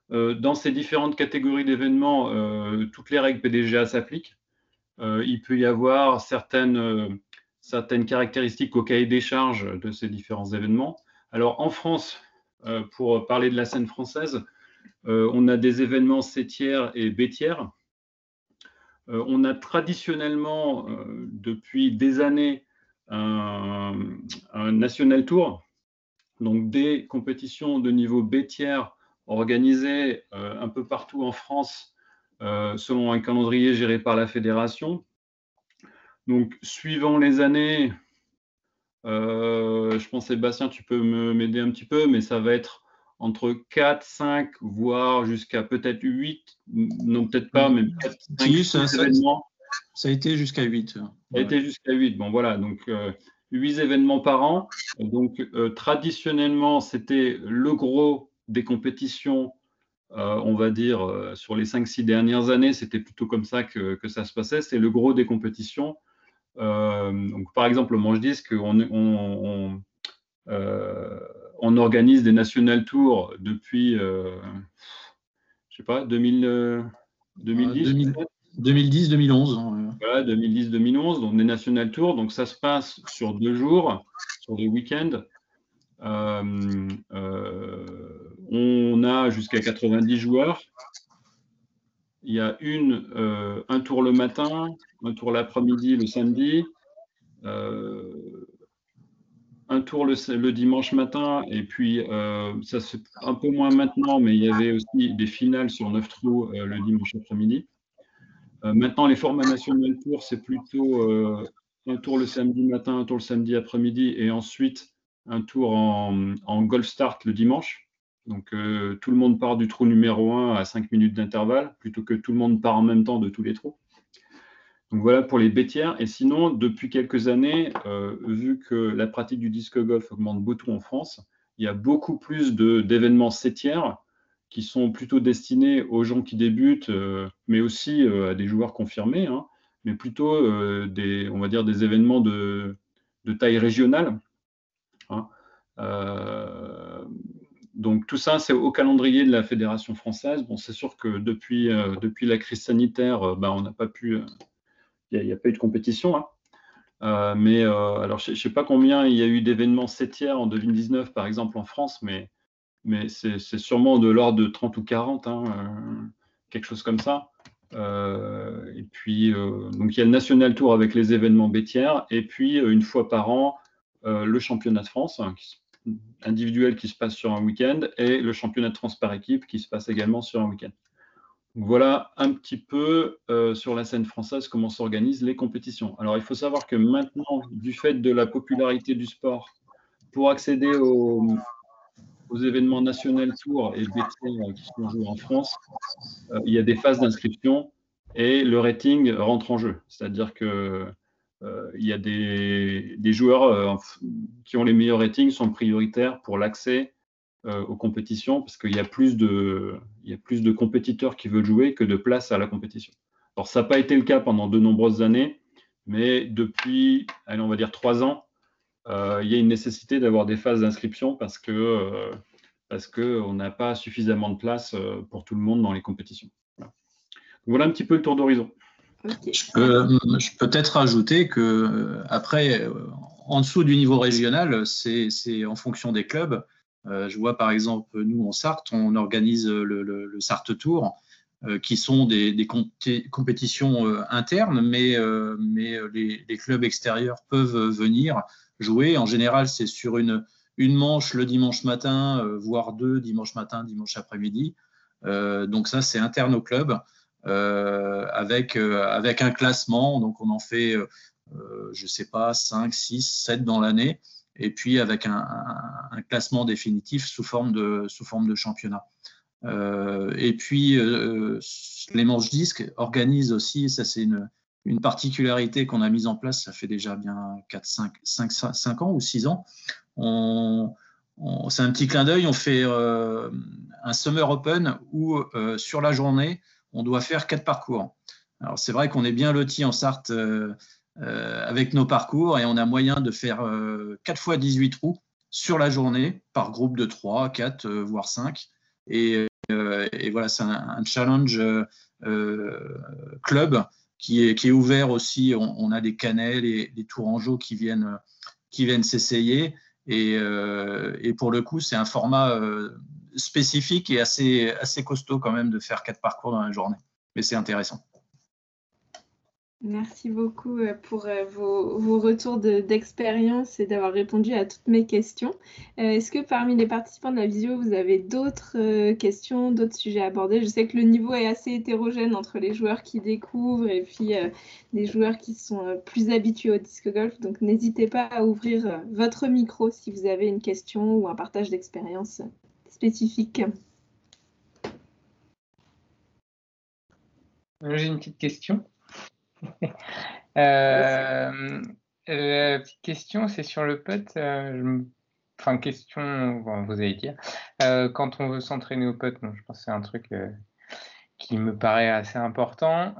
dans ces différentes catégories d'événements, toutes les règles PDGA s'appliquent. il peut y avoir certaines, certaines caractéristiques au cahier des charges de ces différents événements. Alors en France, pour parler de la scène française, on a des événements C tiers et B tiers. Euh, on a traditionnellement, euh, depuis des années, un, National Tour, donc des compétitions de niveau B organisées euh, un peu partout en France selon un calendrier géré par la fédération. Donc, suivant les années, je pense, Sébastien, tu peux m'aider un petit peu, mais ça va être entre 4, 5, voire jusqu'à peut-être 8, non peut-être pas, mais peut-être 5 ça, événements. Ça a été jusqu'à 8. Ça a été jusqu'à 8, bon voilà, donc euh, 8 événements par an. Donc euh, traditionnellement, c'était le gros des compétitions, euh, on va dire, euh, sur les 5-6 dernières années, c'était plutôt comme ça que, que ça se passait, c'est le gros des compétitions. donc par exemple, au manche disque, on, on, on on organise des national tours depuis, euh, je sais pas, 2000, 2010 2010, 2011. Voilà, 2010, 2011, donc des national tours. Donc ça se passe sur deux jours, sur des week-ends. Euh, euh, on a jusqu'à 90 joueurs. Il y a une, un tour le matin, un tour l'après-midi, le samedi un tour le, dimanche matin, et puis euh, ça c'est un peu moins maintenant, mais il y avait aussi des finales sur 9 trous euh, le dimanche après-midi. Euh, maintenant, les formats nationaux tour, c'est plutôt un tour le samedi matin, un tour le samedi après-midi, et ensuite un tour en, en golf start le dimanche. Donc tout le monde part du trou numéro 1 à 5 minutes d'intervalle, plutôt que tout le monde part en même temps de tous les trous. Donc voilà pour les bêtières. Et sinon, depuis quelques années, euh, vu que la pratique du disque golf augmente beaucoup en France, il y a beaucoup plus d'événements tiers qui sont plutôt destinés aux gens qui débutent, euh, mais aussi euh, à des joueurs confirmés, hein, mais plutôt des, on va dire, des événements de, taille régionale. Hein. donc tout ça, c'est au calendrier de la fédération française. Bon, c'est sûr que depuis, la crise sanitaire, ben, on n'a pas pu il n'y a, pas eu de compétition. Hein. Euh, mais euh, alors, je ne sais pas combien il y a eu d'événements tiers en 2019, par exemple, en France, mais c'est sûrement de l'ordre de 30 ou 40, hein, quelque chose comme ça. et puis, donc il y a le National Tour avec les événements bêtières, et puis une fois par an, le championnat de France, hein, individuel qui se passe sur un week-end, et le championnat de France par équipe qui se passe également sur un week-end. Voilà un petit peu euh, sur la scène française comment s'organisent les compétitions. Alors il faut savoir que maintenant, du fait de la popularité du sport, pour accéder aux, événements nationaux tour et BT qui sont joués en France, euh, il y a des phases d'inscription et le rating rentre en jeu. C'est-à-dire que euh, il y a des, joueurs qui ont les meilleurs ratings sont prioritaires pour l'accès aux compétitions parce qu'il y, a plus de, il y a plus de compétiteurs qui veulent jouer que de place à la compétition. Alors, ça n'a pas été le cas pendant de nombreuses années, mais depuis, allez, on va dire trois ans, euh, il y a une nécessité d'avoir des phases d'inscription parce que euh, parce qu'on n'a pas suffisamment de place pour tout le monde dans les compétitions. Voilà, un petit peu le tour d'horizon. Je peux, je peux peut-être ajouter que après, en dessous du niveau régional, c'est en fonction des clubs. Euh, je vois par exemple, nous en Sarthe, on organise le, le, Sarthe Tour, euh, qui sont des, compétitions euh, internes, mais, les, clubs extérieurs peuvent venir jouer. En général, c'est sur une, une manche le dimanche matin, voire deux dimanche matin, dimanche après-midi. donc ça, c'est interne au club. avec, avec un classement. Donc, on en fait, je ne sais pas, 5, 6, 7 dans l'année et puis avec un, classement définitif sous forme de, sous forme de championnat. Euh, et puis, euh, les manches disques organisent aussi, ça c'est une, une, particularité qu'on a mise en place, ça fait déjà bien 4, 5, 5, 5 ans ou 6 ans. C'est un petit clin d'œil, on fait euh, un Summer Open où sur la journée, on doit faire quatre parcours. Alors c'est vrai qu'on est bien loti en Sarthe avec nos parcours et on a moyen de faire 4 euh, fois 18 trous sur la journée par groupe de 3, 4, euh, voire 5. Et, voilà, c'est un, challenge club qui est, ouvert aussi. On, a des cannelles et des tourangeaux qui viennent, qui viennent s'essayer. Et, et, pour le coup, c'est un format spécifique et assez, assez costaud quand même de faire quatre parcours dans la journée. Mais c'est intéressant. Merci beaucoup euh, pour euh, vos, retours d'expérience et d'avoir répondu à toutes mes questions. Euh, est-ce que parmi les participants de la visio, vous avez d'autres questions, d'autres sujets à aborder? Je sais que le niveau est assez hétérogène entre les joueurs qui découvrent et puis des joueurs qui sont plus habitués au disque golf. Donc n'hésitez pas à ouvrir votre micro si vous avez une question ou un partage d'expérience spécifique. J'ai une petite question. Euh, la petite question, c'est sur le putt. Euh, enfin, question, vous allez dire. Euh, quand on veut s'entraîner au putt, je pense que c'est un truc qui me paraît assez important.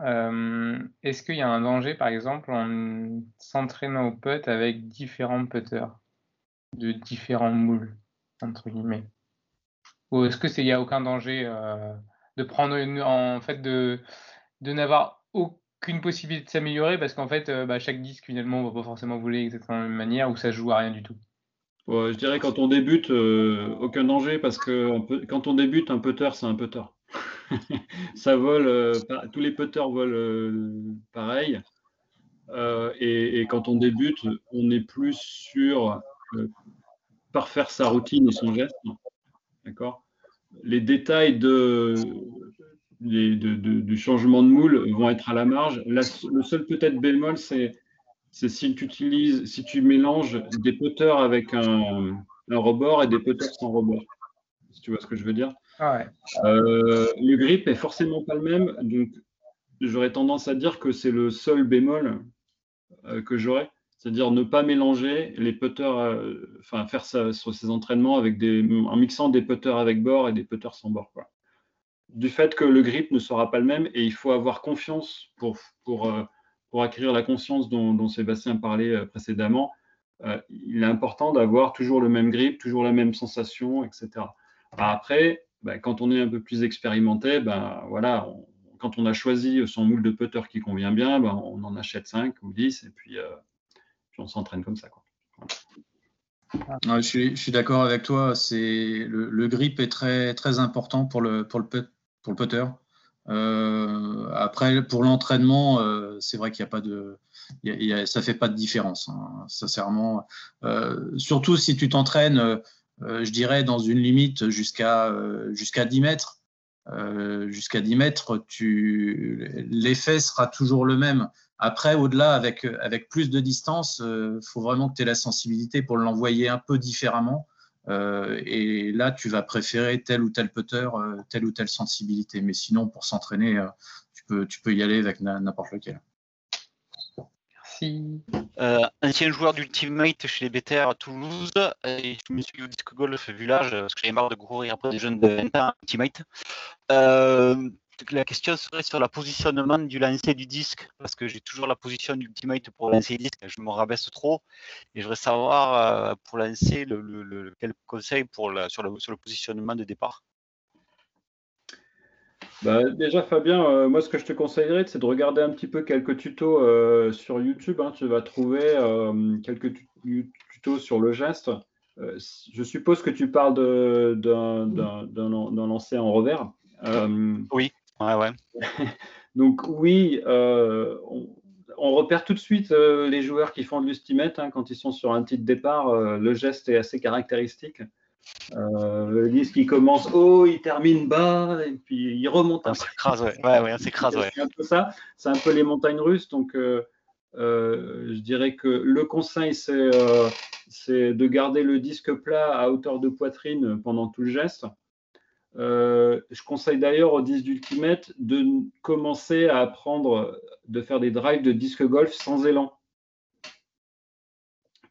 Est-ce qu'il y a un danger, par exemple, en s'entraînant au putt avec différents putters de différents moules, entre guillemets? Ou est-ce que il n'y a aucun danger de prendre en fait de, de n'avoir aucun qu'une possibilité de s'améliorer parce qu'en fait, euh, bah, chaque disque finalement, on va pas forcément voler exactement de la même manière ou ça joue à rien du tout. je dirais quand on débute, euh, aucun danger parce que quand on débute, un putter, c'est un putter. ça vole, euh, tous les putters volent pareil. Et, quand on débute, on est plus sur parfaire sa routine et son geste. D'accord? Les détails de, du changement de moule vont être à la marge. le seul peut-être bémol, c'est si tu utilises, si tu mélanges des putters avec un, rebord et des putters sans rebord. Si tu vois ce que je veux dire. Ah euh, le grip est forcément pas le même, donc j'aurais tendance à dire que c'est le seul bémol euh, que j'aurais, c'est-à-dire ne pas mélanger les putters, euh, enfin faire ça sur ces entraînements avec des, en mixant des putters avec bord et des putters sans bord. Quoi du fait que le grip ne sera pas le même et il faut avoir confiance pour, pour, euh, pour acquérir la conscience dont, Sébastien parlait euh, précédemment. Euh, il est important d'avoir toujours le même grip, toujours la même sensation, etc. Après, bah, quand on est un peu plus expérimenté, ben, voilà, quand on a choisi son moule de putter qui convient bien, ben, on en achète 5 ou 10 et puis, puis on s'entraîne comme ça. Quoi. je suis, d'accord avec toi. C'est le, grip est très très important pour le pour le pour le putter. Euh, après, pour l'entraînement, euh, c'est vrai qu'il n'y a pas de, ça fait pas de différence, hein, sincèrement. Euh, surtout si tu t'entraînes, je dirais dans une limite jusqu'à jusqu'à 10 mètres. jusqu'à 10 mètres, l'effet sera toujours le même. Après, au-delà, avec, avec plus de distance, il faut vraiment que tu aies la sensibilité pour l'envoyer un peu différemment. Euh, et là, tu vas préférer tel ou tel putter, euh, telle ou telle sensibilité. Mais sinon, pour s'entraîner, euh, tu, peux, tu peux y aller avec n'importe lequel. Merci. ancien joueur d'Ultimate chez les BTR à Toulouse, je me suis au disque golf village parce que j'avais marre de courir après des jeunes de Ultimate la question serait sur le positionnement du lancer du disque, parce que j'ai toujours la position d'Ultimate pour lancer le disque, je me rabaisse trop, et je voudrais savoir euh, pour lancer le, quel conseil pour sur, le, sur, le, positionnement de départ. Bah, déjà Fabien, euh, moi ce que je te conseillerais, c'est de regarder un petit peu quelques tutos euh, sur YouTube. Hein. tu vas trouver quelques tutos sur le geste. je suppose que tu parles d'un lancer en revers. oui. Ouais, Donc oui, euh, on, repère tout de suite euh, les joueurs qui font de l'ustimètre hein, quand ils sont sur un petit départ. Euh, le geste est assez caractéristique. le disque qui commence haut, il termine bas et puis il remonte. On s'écrase, ouais. ouais, ouais C'est un peu ça. C'est un peu les montagnes russes. Donc je dirais que le conseil c'est de garder le disque plat à hauteur de poitrine pendant tout le geste. Euh, je conseille d'ailleurs aux 10 d'Ultimate de commencer à apprendre de faire des drives de disque golf sans élan.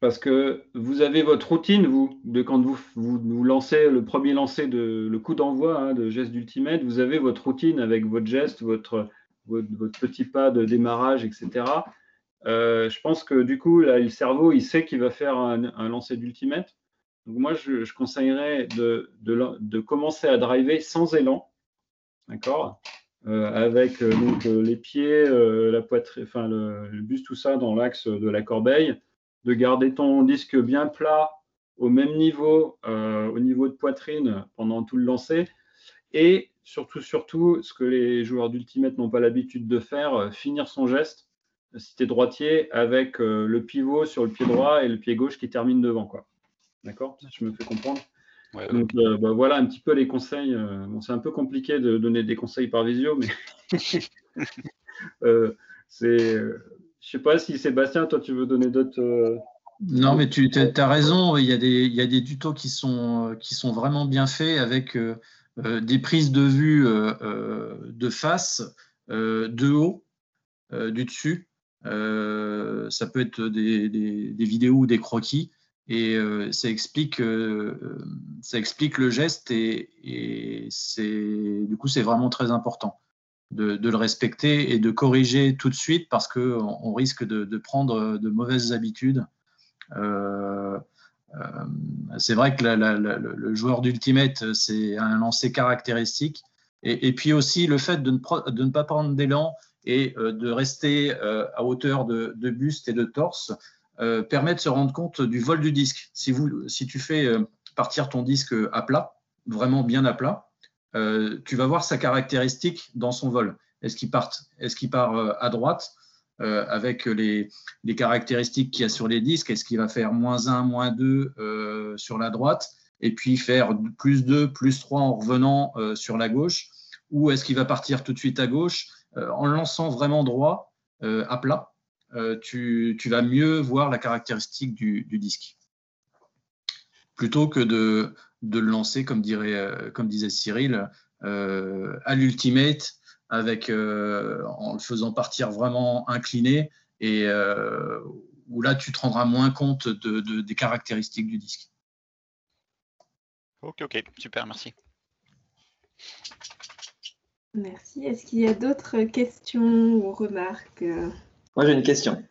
Parce que vous avez votre routine, vous, de quand vous, vous, lancez le premier lancer de le coup d'envoi hein, de geste d'Ultimate, vous avez votre routine avec votre geste, votre, votre, petit pas de démarrage, etc. Euh, je pense que du coup, là, le cerveau, il sait qu'il va faire un, un lancer d'Ultimate. Donc moi, je, conseillerais de, commencer à driver sans élan, d'accord euh, Avec euh, donc, euh, les pieds, la poitrine, enfin le, le, buste, tout ça dans l'axe de la corbeille, de garder ton disque bien plat au même niveau, au niveau de poitrine pendant tout le lancer, et surtout, surtout, ce que les joueurs d'Ultimate n'ont pas l'habitude de faire, finir son geste, si tu es droitier, avec le pivot sur le pied droit et le pied gauche qui termine devant. Quoi. D'accord? Je me fais comprendre. Donc euh, bah, voilà un petit peu les conseils. Euh, c'est un peu compliqué de donner des conseils par visio, mais euh, c'est. Je sais pas si Sébastien, toi, tu veux donner d'autres. Non, mais tu as, raison. Il y a des, il y a des tutos qui sont, qui sont vraiment bien faits avec des prises de vue de face, de haut, du dessus. ça peut être des, des vidéos ou des croquis et euh, ça, explique, euh, ça explique le geste et, du coup c'est vraiment très important de, le respecter et de corriger tout de suite parce qu'on on risque de, prendre de mauvaises habitudes. Euh, c'est vrai que le joueur d'Ultimate, c'est un lancer caractéristique. Et, puis aussi le fait de ne, pas prendre d'élan et de rester à hauteur de, buste et de torse, permet de se rendre compte du vol du disque. Si, vous, si tu fais euh, partir ton disque à plat, vraiment bien à plat, euh, tu vas voir sa caractéristique dans son vol. Est-ce qu'il part, à droite avec les, les caractéristiques qu'il y a sur les disques? Est-ce qu'il va faire moins 1, moins 2 sur la droite et puis faire plus 2, plus 3 en revenant sur la gauche? Ou est-ce qu'il va partir tout de suite à gauche en lançant vraiment droit à plat? Euh, tu, vas mieux voir la caractéristique du, disque. Plutôt que de, le lancer, comme, dirait, euh, comme disait Cyril, euh, à l'ultimate, avec, en le faisant partir vraiment incliné, et où là, tu te rendras moins compte des caractéristiques du disque. Ok, ok, super, merci. Merci. Est-ce qu'il y a d'autres questions ou remarques moi, j'ai une question.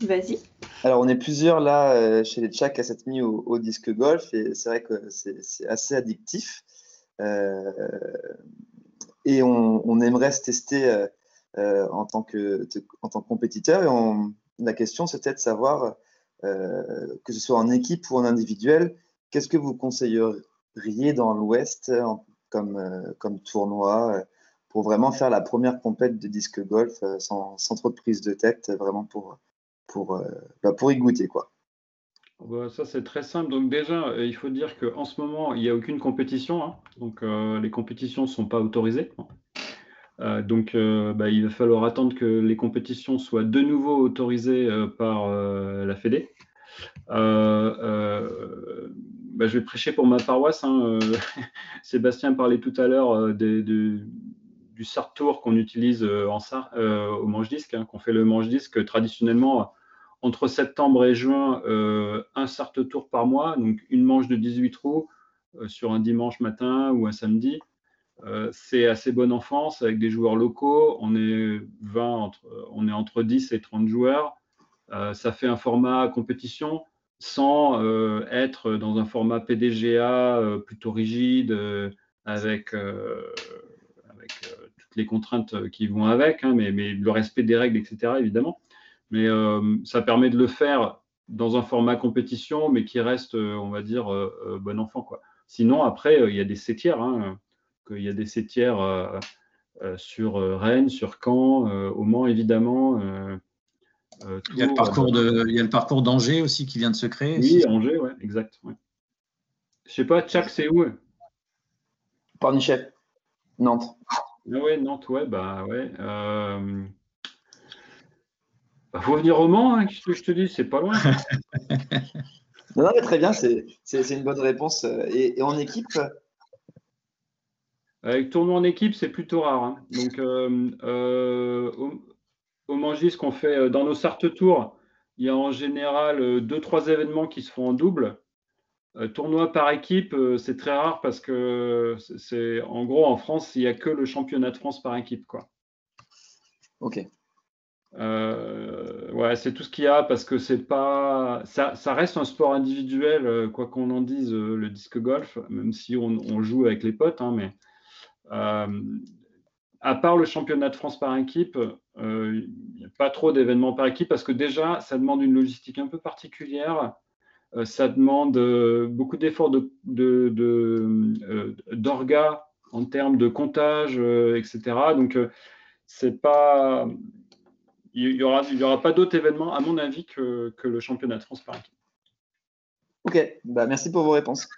Vas-y. Alors, on est plusieurs là euh, chez les Tchaks à s'être mis au, disque golf et c'est vrai que c'est assez addictif. Euh, et on, aimerait se tester euh, en, tant que, en tant que compétiteur. Et la question, c'était de savoir que ce soit en équipe ou en individuel. Qu'est-ce que vous conseilleriez dans l'Ouest comme, comme tournoi pour vraiment faire la première compète de disque golf sans, sans, trop de prise de tête, vraiment pour, pour, bah, pour y goûter. quoi. Bah, ça, c'est très simple. Donc déjà, euh, il faut dire qu'en ce moment, il n'y a aucune compétition. Hein. Donc euh, les compétitions ne sont pas autorisées. Euh, donc bah, il va falloir attendre que les compétitions soient de nouveau autorisées par la Fédé. Bah, je vais prêcher pour ma paroisse. Hein. Sébastien parlait tout à l'heure du SART Tour qu'on utilise en, au manche-disque, hein, qu'on fait le manche-disque traditionnellement entre septembre et juin, euh, un start tour par mois, donc une manche de 18 trous euh, sur un dimanche matin ou un samedi. Euh, c'est assez bonne enfance avec des joueurs locaux. On est, 20 entre, on est entre 10 et 30 joueurs. ça fait un format compétition sans être dans un format PDGA plutôt rigide avec toutes les contraintes qui vont avec, hein, mais, mais, le respect des règles, etc. évidemment mais euh, ça permet de le faire dans un format compétition, mais qui reste, euh, on va dire, euh, bon enfant. Quoi. Sinon, après, il y a des septières. Hein, il y a des septières sur Rennes, sur Caen, au Mans, évidemment. il, y a le parcours de, il y a le parcours d'Angers aussi qui vient de se créer. Oui, Angers, ouais, exact. Ouais. Je sais pas, Tchak, c'est où Pornichet, Nantes. Ah ouais, Nantes, ouais, bah ouais. Il bah, faut venir au Mans, hein, qu'est-ce que je te dis, c'est pas loin. non, mais très bien, c'est une bonne réponse. Et, en équipe? Avec tournoi en équipe, c'est plutôt rare. Hein. Donc, euh, euh, au, Mangis qu'on fait euh, dans nos Sartes Tours, il y a en général deux, trois événements qui se font en double. Tournoi par équipe, c'est très rare parce que c'est en gros en France, il n'y a que le championnat de France par équipe. Quoi. Ok. Euh, ouais, c'est tout ce qu'il y a parce que c'est pas, ça, ça, reste un sport individuel, euh, quoi qu'on en dise, euh, le disque golf, même si on, joue avec les potes. Hein, mais à part le championnat de France par équipe, il n'y a pas trop d'événements par équipe parce que déjà, ça demande une logistique un peu particulière. Ça demande beaucoup d'efforts de, d'orga en termes de comptage, etc. Donc, c'est pas il n'y aura, aura pas d'autres événements, à mon avis, que, le championnat de France par équipe. Ok, bah, merci pour vos réponses.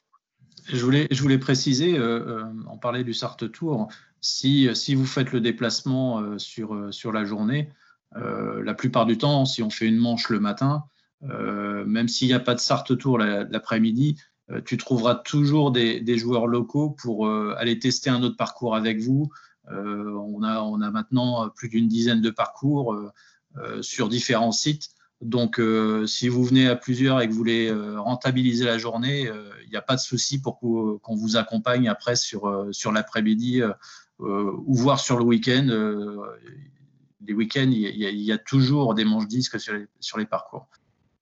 Je voulais, je voulais préciser, euh, euh, on parlait du Sartre Tour, si, si vous faites le déplacement euh, sur, sur la journée, la plupart du temps, si on fait une manche le matin, même s'il n'y a pas de Sartre Tour l'après-midi, tu trouveras toujours des, joueurs locaux pour aller tester un autre parcours avec vous, euh, on, a, maintenant plus d'une dizaine de parcours euh, euh, sur différents sites. Donc, si vous venez à plusieurs et que vous voulez rentabiliser la journée, il n'y a pas de souci pour qu'on vous accompagne après sur, l'après-midi ou voir sur le week-end. les week-ends, il y, a, toujours des manches disques sur les parcours.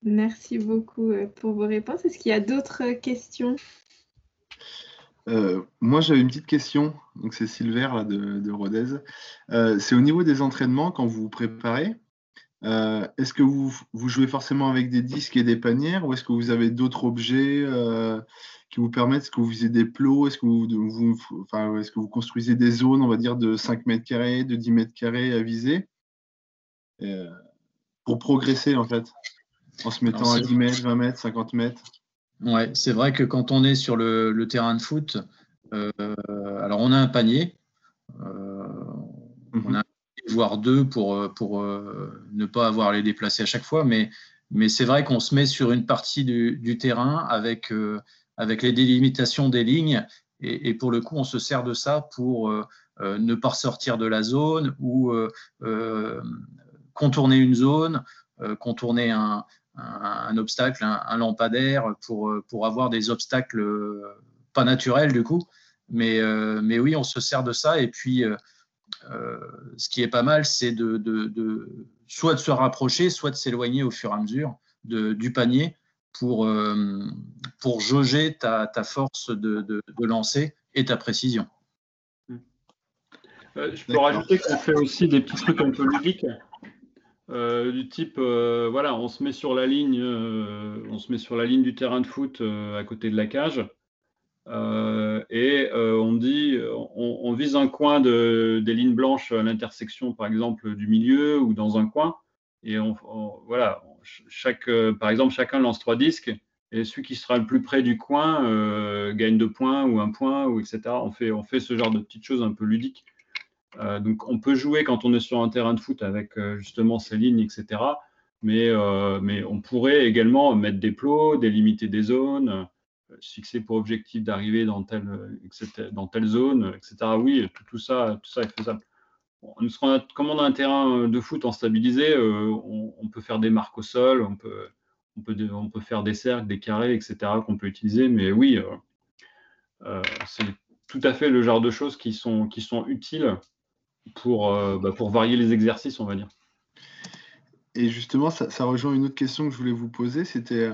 Merci beaucoup pour vos réponses. Est-ce qu'il y a d'autres questions? Euh, moi, j'avais une petite question. Donc, c'est Silver de, Rodez. Euh, c'est au niveau des entraînements, quand vous vous préparez, euh, est-ce que vous, jouez forcément avec des disques et des panières ou est-ce que vous avez d'autres objets qui vous permettent, est-ce que vous visez des plots, est-ce que vous, est-ce que vous construisez des zones, on va dire, de 5 mètres carrés, de 10 mètres carrés à viser pour progresser, en fait, en se mettant à 10 mètres, 20 mètres, 50 mètres. Ouais, c'est vrai que quand on est sur le, terrain de foot, euh, alors on a un panier, euh, on a voire deux pour, pour euh, ne pas avoir les déplacer à chaque fois, mais, mais c'est vrai qu'on se met sur une partie du, terrain avec, avec les délimitations des lignes, et, pour le coup, on se sert de ça pour ne pas sortir de la zone ou contourner une zone, contourner un, un, obstacle, un, lampadaire pour, pour avoir des obstacles euh, pas naturels du coup. Mais, euh, mais oui, on se sert de ça. Et puis, euh, ce qui est pas mal, c'est de, de, soit de se rapprocher, soit de s'éloigner au fur et à mesure du panier pour, pour jauger ta, ta force de, de, lancer et ta précision. je peux rajouter qu'on fait aussi des petits trucs un peu ludiques. Du type, voilà, on se met sur la ligne, on se met sur la ligne du terrain de foot à côté de la cage. et on dit, on, vise un coin de, des lignes blanches à l'intersection, par exemple, du milieu ou dans un coin. Et on, voilà, chaque, par exemple, chacun lance trois disques et celui qui sera le plus près du coin euh, gagne deux points ou un point, ou etc. On fait, on fait ce genre de petites choses un peu ludiques. Euh, donc on peut jouer quand on est sur un terrain de foot avec euh, justement ces lignes, etc. Mais, mais on pourrait également mettre des plots, délimiter des zones, fixer pour objectif d'arriver dans telle, dans telle zone, etc. Oui, tout, ça, tout ça est faisable. comme on a un terrain de foot en stabilisé, on, on, peut faire des marques au sol, on peut, on peut, on peut faire des cercles, des carrés, etc. qu'on peut utiliser. Mais oui, euh, euh, c'est tout à fait le genre de choses qui sont, qui sont utiles pour, euh, bah, pour varier les exercices, on va dire. Et justement, ça, rejoint une autre question que je voulais vous poser. C'était,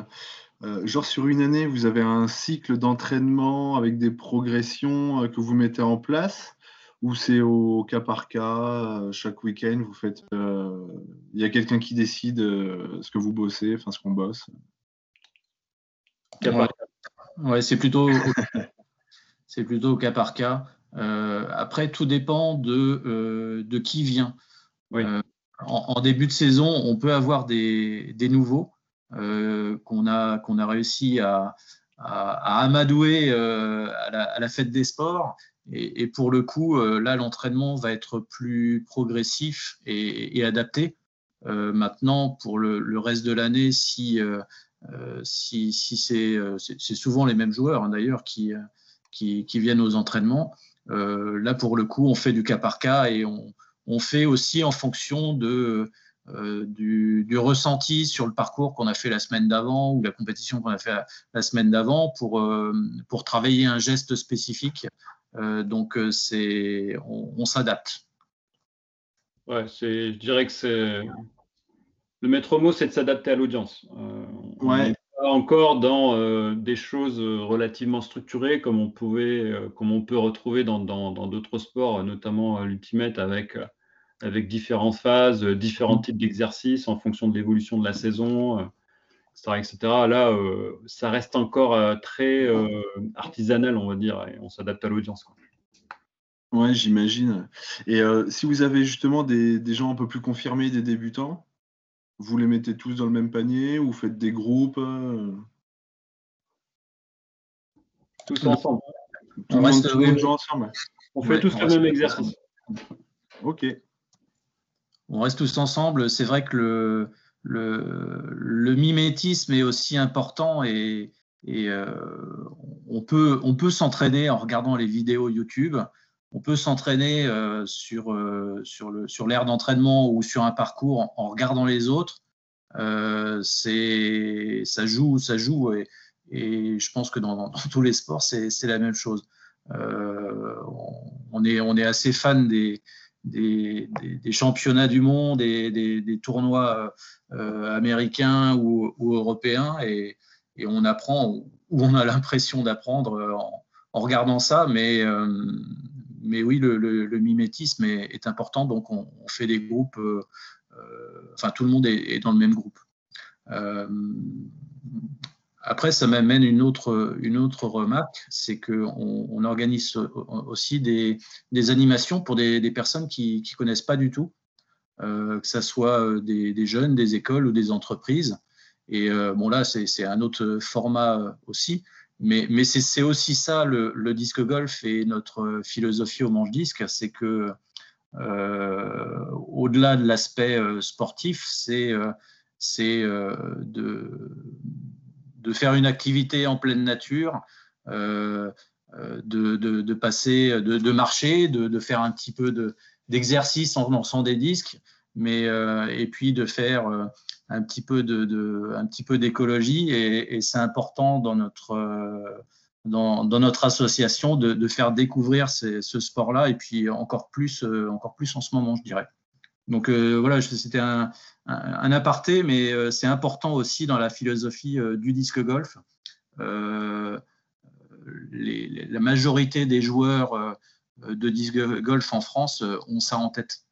genre sur une année, vous avez un cycle d'entraînement avec des progressions que vous mettez en place ou c'est au cas par cas, euh, chaque week-end, vous faites. Euh, il y a quelqu'un qui décide euh, ce que vous bossez, enfin ce qu'on bosse? Ouais, c'est plutôt, c'est plutôt au cas par cas. Après, tout dépend de, de qui vient. En, début de saison, on peut avoir des, des nouveaux qu'on a, qu'on a réussi à, à, amadouer à la, à, la, fête des sports et, pour le coup, euh, là, l'entraînement va être plus progressif et, adapté. Euh, maintenant, pour le, reste de l'année, si, euh, si, si c'est souvent les mêmes joueurs hein, d'ailleurs qui, qui, viennent aux entraînements, là, pour le coup, on fait du cas par cas et on, on fait aussi en fonction de, du, du, ressenti sur le parcours qu'on a fait la semaine d'avant ou la compétition qu'on a fait la, semaine d'avant pour, pour travailler un geste spécifique euh, donc, euh, c'est, on, s'adapte. Ouais, c'est, je dirais que c'est le maître mot, c'est de s'adapter à l'audience. Euh, ouais. Encore dans des choses relativement structurées, comme on pouvait, comme on peut retrouver dans, d'autres sports, notamment l'ultimate avec avec différentes phases, différents types d'exercices en fonction de l'évolution de la saison etc. Là, euh, ça reste encore euh, très euh, artisanal, on va dire, et on s'adapte à l'audience. Ouais, j'imagine. Et si vous avez justement des, gens un peu plus confirmés, des débutants, vous les mettez tous dans le même panier ou faites des groupes Tous ensemble. on, reste, ensemble. on fait tous le même exercice. Ok. On reste tous ensemble. C'est vrai que le, le, mimétisme est aussi important et, euh, on peut, on peut s'entraîner en regardant les vidéos YouTube. On peut s'entraîner euh, sur, euh, sur, le, sur l'aire d'entraînement ou sur un parcours en, regardant les autres. c'est, ça joue, ça joue et, et je pense que dans, tous les sports, c'est, la même chose. on, est, on est assez fan des, des, championnats du monde, et des, tournois euh, américains ou, européens, et, on apprend, ou on a l'impression d'apprendre en, regardant ça, mais, euh, mais oui, le, mimétisme est, important, donc on, fait des groupes, euh, enfin tout le monde est, dans le même groupe. Après, ça m'amène une autre, remarque, c'est qu'on on organise aussi des, animations pour des, personnes qui ne connaissent pas du tout, euh, que ce soit euh, des, jeunes, des écoles ou des entreprises. Et euh, bon, là, c'est un autre format aussi, mais, c'est aussi ça le, disque golf et notre philosophie au manche-disque, c'est que euh, au-delà de l'aspect sportif, c'est c'est de faire une activité en pleine nature, euh, euh, de, passer, de, marcher, de, faire un petit peu d'exercice en lançant des disques, mais euh, et puis de faire un petit peu de, un petit peu d'écologie et, c'est important dans notre dans, notre association de, faire découvrir ce sport-là et puis encore plus encore plus en ce moment, je dirais. Donc voilà, c'était un, un, aparté, mais euh, c'est important aussi dans la philosophie euh, du disque golf. Euh, la majorité des joueurs de disque golf en France ont ça en tête.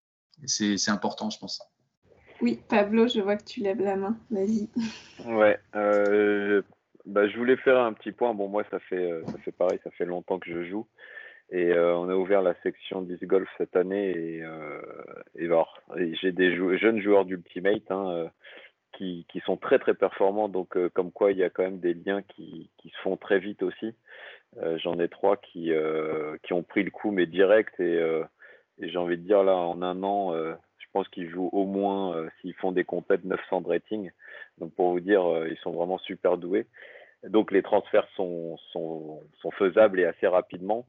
C'est important, je pense. Oui, Pablo, je vois que tu lèves la main. Vas-y. Ouais. Bah, je voulais faire un petit point. Bon, moi, ça fait, ça fait pareil, ça fait longtemps que je joue. Et on a ouvert la section disc golf cette année. Et, et, j'ai des jeunes joueurs d'Ultimate hein, qui, qui, sont très très performants. Donc, comme quoi, il y a quand même des liens qui, qui se font très vite aussi. J'en ai trois qui, qui ont pris le coup, mais direct. Et, et j'ai envie de dire, là, en un an, je pense qu'ils jouent au moins, s'ils font des compètes, 900 de rating. Donc, pour vous dire, ils sont vraiment super doués. Donc, les transferts sont, sont, sont faisables et assez rapidement.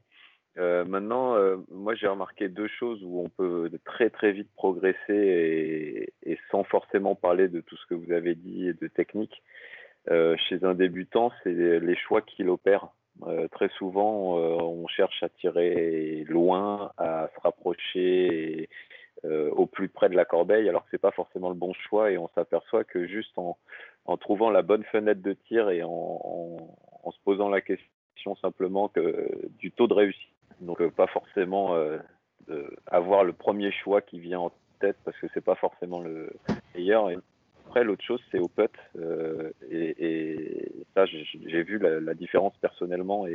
Euh, maintenant, euh, moi j'ai remarqué deux choses où on peut très très vite progresser et, sans forcément parler de tout ce que vous avez dit et de technique. Euh, chez un débutant, c'est les choix qu'il opère. Très souvent, on cherche à tirer loin, à se rapprocher au plus près de la corbeille, alors que c'est pas forcément le bon choix et on s'aperçoit que juste en, trouvant la bonne fenêtre de tir et en, se posant la question simplement que du taux de réussite donc euh, pas forcément euh, avoir le premier choix qui vient en tête parce que c'est pas forcément le meilleur. Après, l'autre chose, c'est au putt. Euh, et, ça, j'ai vu la, différence personnellement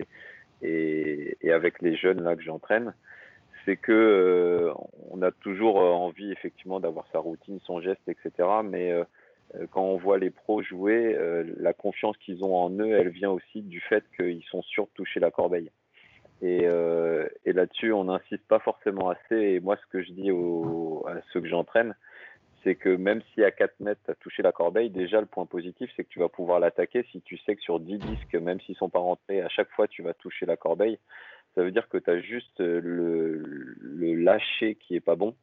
et, avec les jeunes là que j'entraîne. C'est que on a toujours envie effectivement d'avoir sa routine, son geste, etc. Mais quand on voit les pros jouer, la confiance qu'ils ont en eux, elle vient aussi du fait qu'ils sont sûrs de toucher la corbeille. Euh, et, là-dessus, on n'insiste pas forcément assez. Et moi, ce que je dis à ceux que j'entraîne, c'est que même si à 4 mètres, tu as touché la corbeille, déjà, le point positif, c'est que tu vas pouvoir l'attaquer si tu sais que sur 10 disques, même s'ils sont pas rentrés, à chaque fois, tu vas toucher la corbeille. Ça veut dire que tu as juste le, le lâcher qui est pas bon.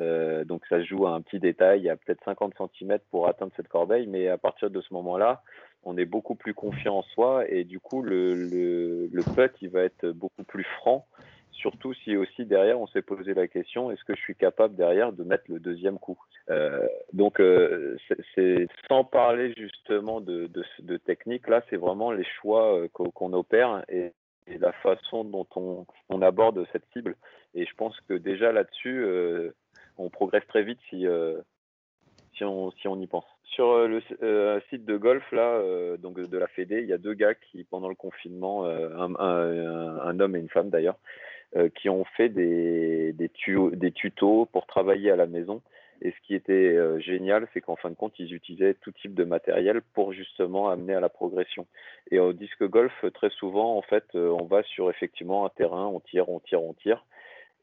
Euh, donc ça se joue à un petit détail, il y a peut-être 50 cm pour atteindre cette corbeille, mais à partir de ce moment-là, on est beaucoup plus confiant en soi et du coup le, le, le putt il va être beaucoup plus franc surtout si aussi derrière on s'est posé la question est-ce que je suis capable derrière de mettre le deuxième coup? Euh, donc euh, c'est sans parler justement de, de, technique là c'est vraiment les choix euh, qu'on opère et, la façon dont on, on, aborde cette cible. Et je pense que déjà là-dessus on progresse très vite si, si, on, si on y pense. Sur le site de golf là, donc de la Fédé, il y a deux gars qui, pendant le confinement, un, homme et une femme d'ailleurs, qui ont fait des, des, des, tutos pour travailler à la maison. Et ce qui était génial, c'est qu'en fin de compte, ils utilisaient tout type de matériel pour justement amener à la progression. Et au disque golf, très souvent, en fait, on va sur effectivement un terrain, on tire, on tire, on tire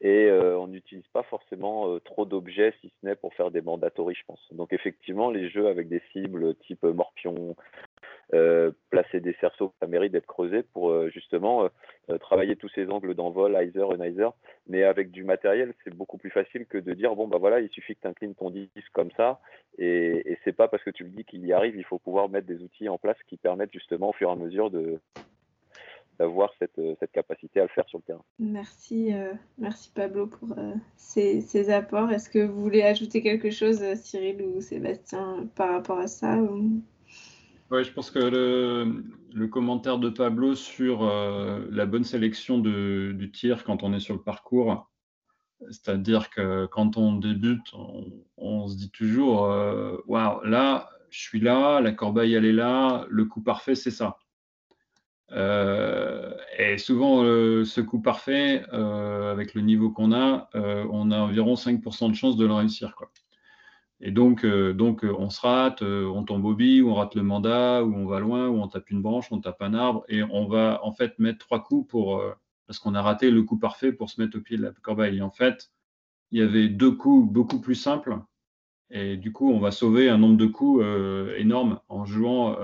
et euh, on n'utilise pas forcément euh, trop d'objets si ce n'est pour faire des mandatories, je pense. Donc effectivement, les jeux avec des cibles type morpion, euh, placer des cerceaux, ça mérite d'être creusé pour justement travailler tous ces angles d'envol, Heiser, Unizer. Mais avec du matériel, c'est beaucoup plus facile que de dire bon bah voilà, il suffit que tu inclines ton disque comme ça, et, et c'est pas parce que tu le dis qu'il y arrive, il faut pouvoir mettre des outils en place qui permettent justement au fur et à mesure d'avoir cette, euh, capacité à le faire sur le terrain. Merci, euh, merci Pablo pour euh, ces, apports. Est-ce que vous voulez ajouter quelque chose, Cyril ou Sébastien, par rapport à ça Oui, je pense que le, commentaire de Pablo sur la bonne sélection de, du tir quand on est sur le parcours, c'est-à-dire que quand on débute, on, se dit toujours Waouh, là, je suis là, la corbeille, elle est là, le coup parfait, c'est ça. Euh, et souvent, euh, ce coup parfait, euh, avec le niveau qu'on a, on a environ 5% de chance de le réussir. Quoi. Et donc, donc, on se rate, on tombe au ou on rate le mandat, ou on va loin, ou on tape une branche, on tape un arbre, et on va en fait mettre trois coups pour, parce qu'on a raté le coup parfait pour se mettre au pied de la corbeille. Et en fait, il y avait deux coups beaucoup plus simples, et du coup, on va sauver un nombre de coups énorme en jouant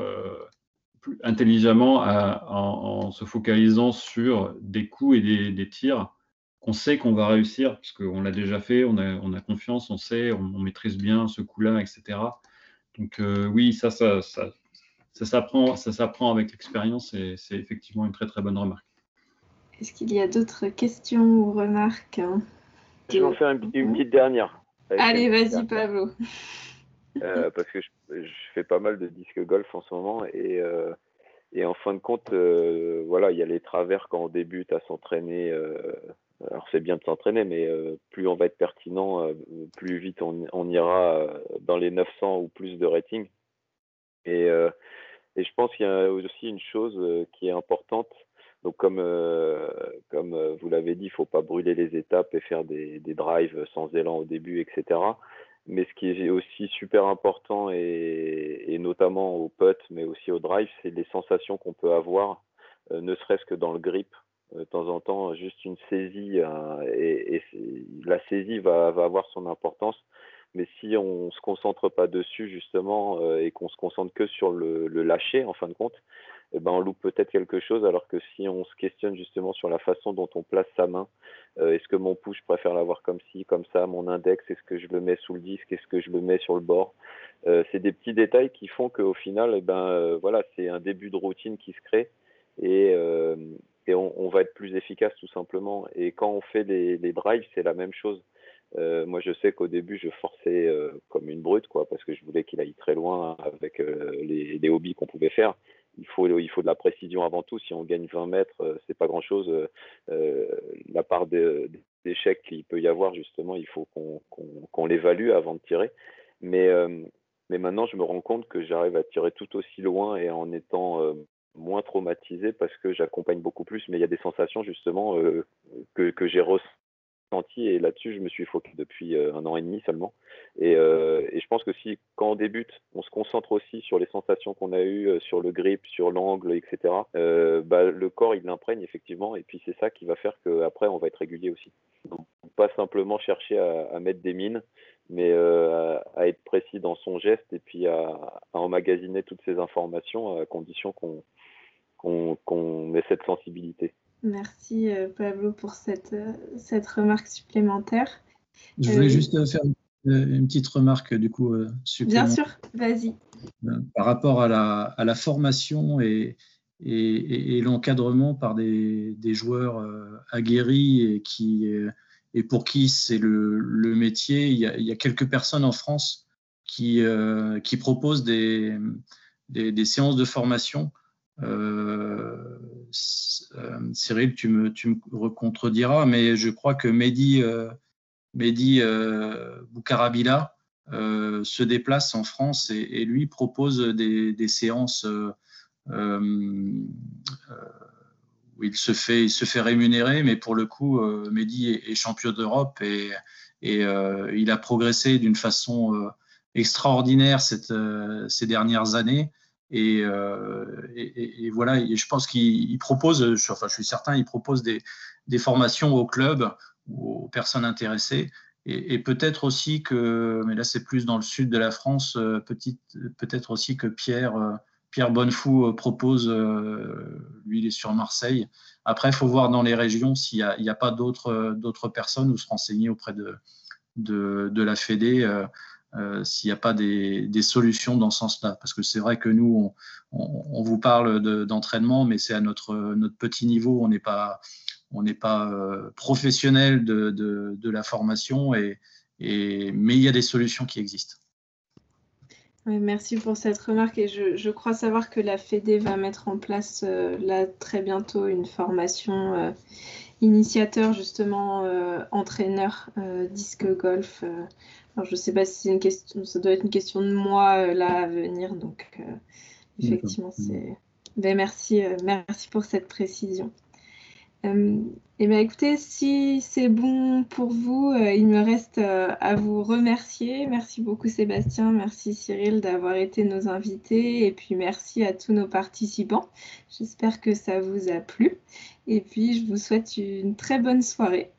intelligemment en, se focalisant sur des coups et des, tirs qu'on sait qu'on va réussir, parce qu'on l'a déjà fait, on a, on a, confiance, on sait, on, maîtrise bien ce coup-là, etc. Donc euh, oui, ça, ça, ça, ça s'apprend avec l'expérience et c'est effectivement une très très bonne remarque. Est-ce qu'il y a d'autres questions ou remarques hein, Je vais en faire une, petite dernière. Allez, vas-y Pablo. Euh, parce que je, fais pas mal de disques golf en ce moment et, euh, en fin de compte, euh, voilà, il y a les travers quand on débute à s'entraîner. Alors c'est bien de s'entraîner, mais plus on va être pertinent, plus vite on, ira dans les 900 ou plus de rating. Et, je pense qu'il y a aussi une chose qui est importante. Donc, comme, comme vous l'avez dit, il ne faut pas brûler les étapes et faire des, drives sans élan au début, etc. Mais ce qui est aussi super important, et, et notamment au putt, mais aussi au drive, c'est les sensations qu'on peut avoir, euh, ne serait-ce que dans le grip. Euh, de temps en temps, juste une saisie, euh, et, la saisie va, avoir son importance. Mais si on ne se concentre pas dessus, justement, et qu'on se concentre que sur le, lâcher, en fin de compte, eh ben, on loupe peut-être quelque chose, alors que si on se questionne justement sur la façon dont on place sa main, euh, est-ce que mon pouce, je préfère l'avoir comme ci, comme ça, mon index, est-ce que je le mets sous le disque, est-ce que je le mets sur le bord? Euh, C'est des petits détails qui font qu'au final, eh ben, euh, voilà, c'est un début de routine qui se crée. Et, et on, va être plus efficace tout simplement. Et quand on fait les, drives, c'est la même chose. Euh, moi, je sais qu'au début, je forçais euh, comme une brute, quoi, parce que je voulais qu'il aille très loin avec euh, les, hobbies qu'on pouvait faire il faut, il faut de la précision avant tout. Si on gagne 20 mètres, c'est pas grand-chose. La part d'échecs qu'il peut y avoir, justement, il faut qu'on l'évalue avant de tirer. Mais, mais maintenant, je me rends compte que j'arrive à tirer tout aussi loin et en étant moins traumatisé parce que j'accompagne beaucoup plus. Mais il y a des sensations, justement, que, que j'ai et là-dessus, je me suis focalisé depuis euh, un an et demi seulement. Euh, et, je pense que si, quand on débute, on se concentre aussi sur les sensations qu'on a eues, euh, sur le grip, sur l'angle, etc., bah, le corps, il l'imprègne effectivement. Et puis, c'est ça qui va faire qu'après, on va être régulier aussi. Donc, pas simplement chercher à, mettre des mines, mais à, être précis dans son geste et puis à, emmagasiner toutes ces informations à condition qu'on ait cette sensibilité. Merci euh, Pablo pour cette, euh, cette remarque supplémentaire. Je voulais euh, juste faire une petite remarque du coup supplémentaire. Bien sûr, vas-y. Par rapport à la, à la formation et, et, et l'encadrement par des, des, joueurs aguerris et, qui, et pour qui c'est le, métier, il y, a, quelques personnes en France qui, qui proposent des, séances de formation. Euh, euh, Cyril, tu me, tu me contrediras, mais je crois que Mehdi, euh, Boukarabila se déplace en France et, lui propose des séances il se fait, il se fait rémunérer, mais pour le coup, Mehdi est, champion d'Europe et, et il a progressé d'une façon extraordinaire cette, ces dernières années. Euh, et, voilà, je pense qu'il propose, enfin je suis certain, il propose des, formations au club ou aux personnes intéressées. Et, peut-être aussi que, mais là c'est plus dans le sud de la France, euh, peut-être aussi que Pierre, euh, Pierre Bonnefou propose, lui il est sur Marseille. Après, il faut voir dans les régions s'il n'y a, pas d'autres personnes ou se renseigner auprès de, de, de la Fédé. Euh, s'il n'y a pas des, solutions dans ce sens-là. Parce que c'est vrai que nous, on, vous parle d'entraînement, mais c'est à notre, notre petit niveau. On n'est pas, on pas euh, professionnel de, de, la formation, et, et, mais il y a des solutions qui existent. Merci pour cette remarque et je, je, crois savoir que la FEDE va mettre en place euh, là très bientôt une formation initiateur justement entraîneur disque golf je ne sais pas si c'est une question, ça doit être une question de moi euh, là à venir. Donc, euh, effectivement, c'est. Ben, merci, euh, merci pour cette précision. Et bien, écoutez, si c'est bon pour vous, il me reste à vous remercier. Merci beaucoup Sébastien, merci Cyril d'avoir été nos invités et puis merci à tous nos participants. J'espère que ça vous a plu et puis je vous souhaite une très bonne soirée.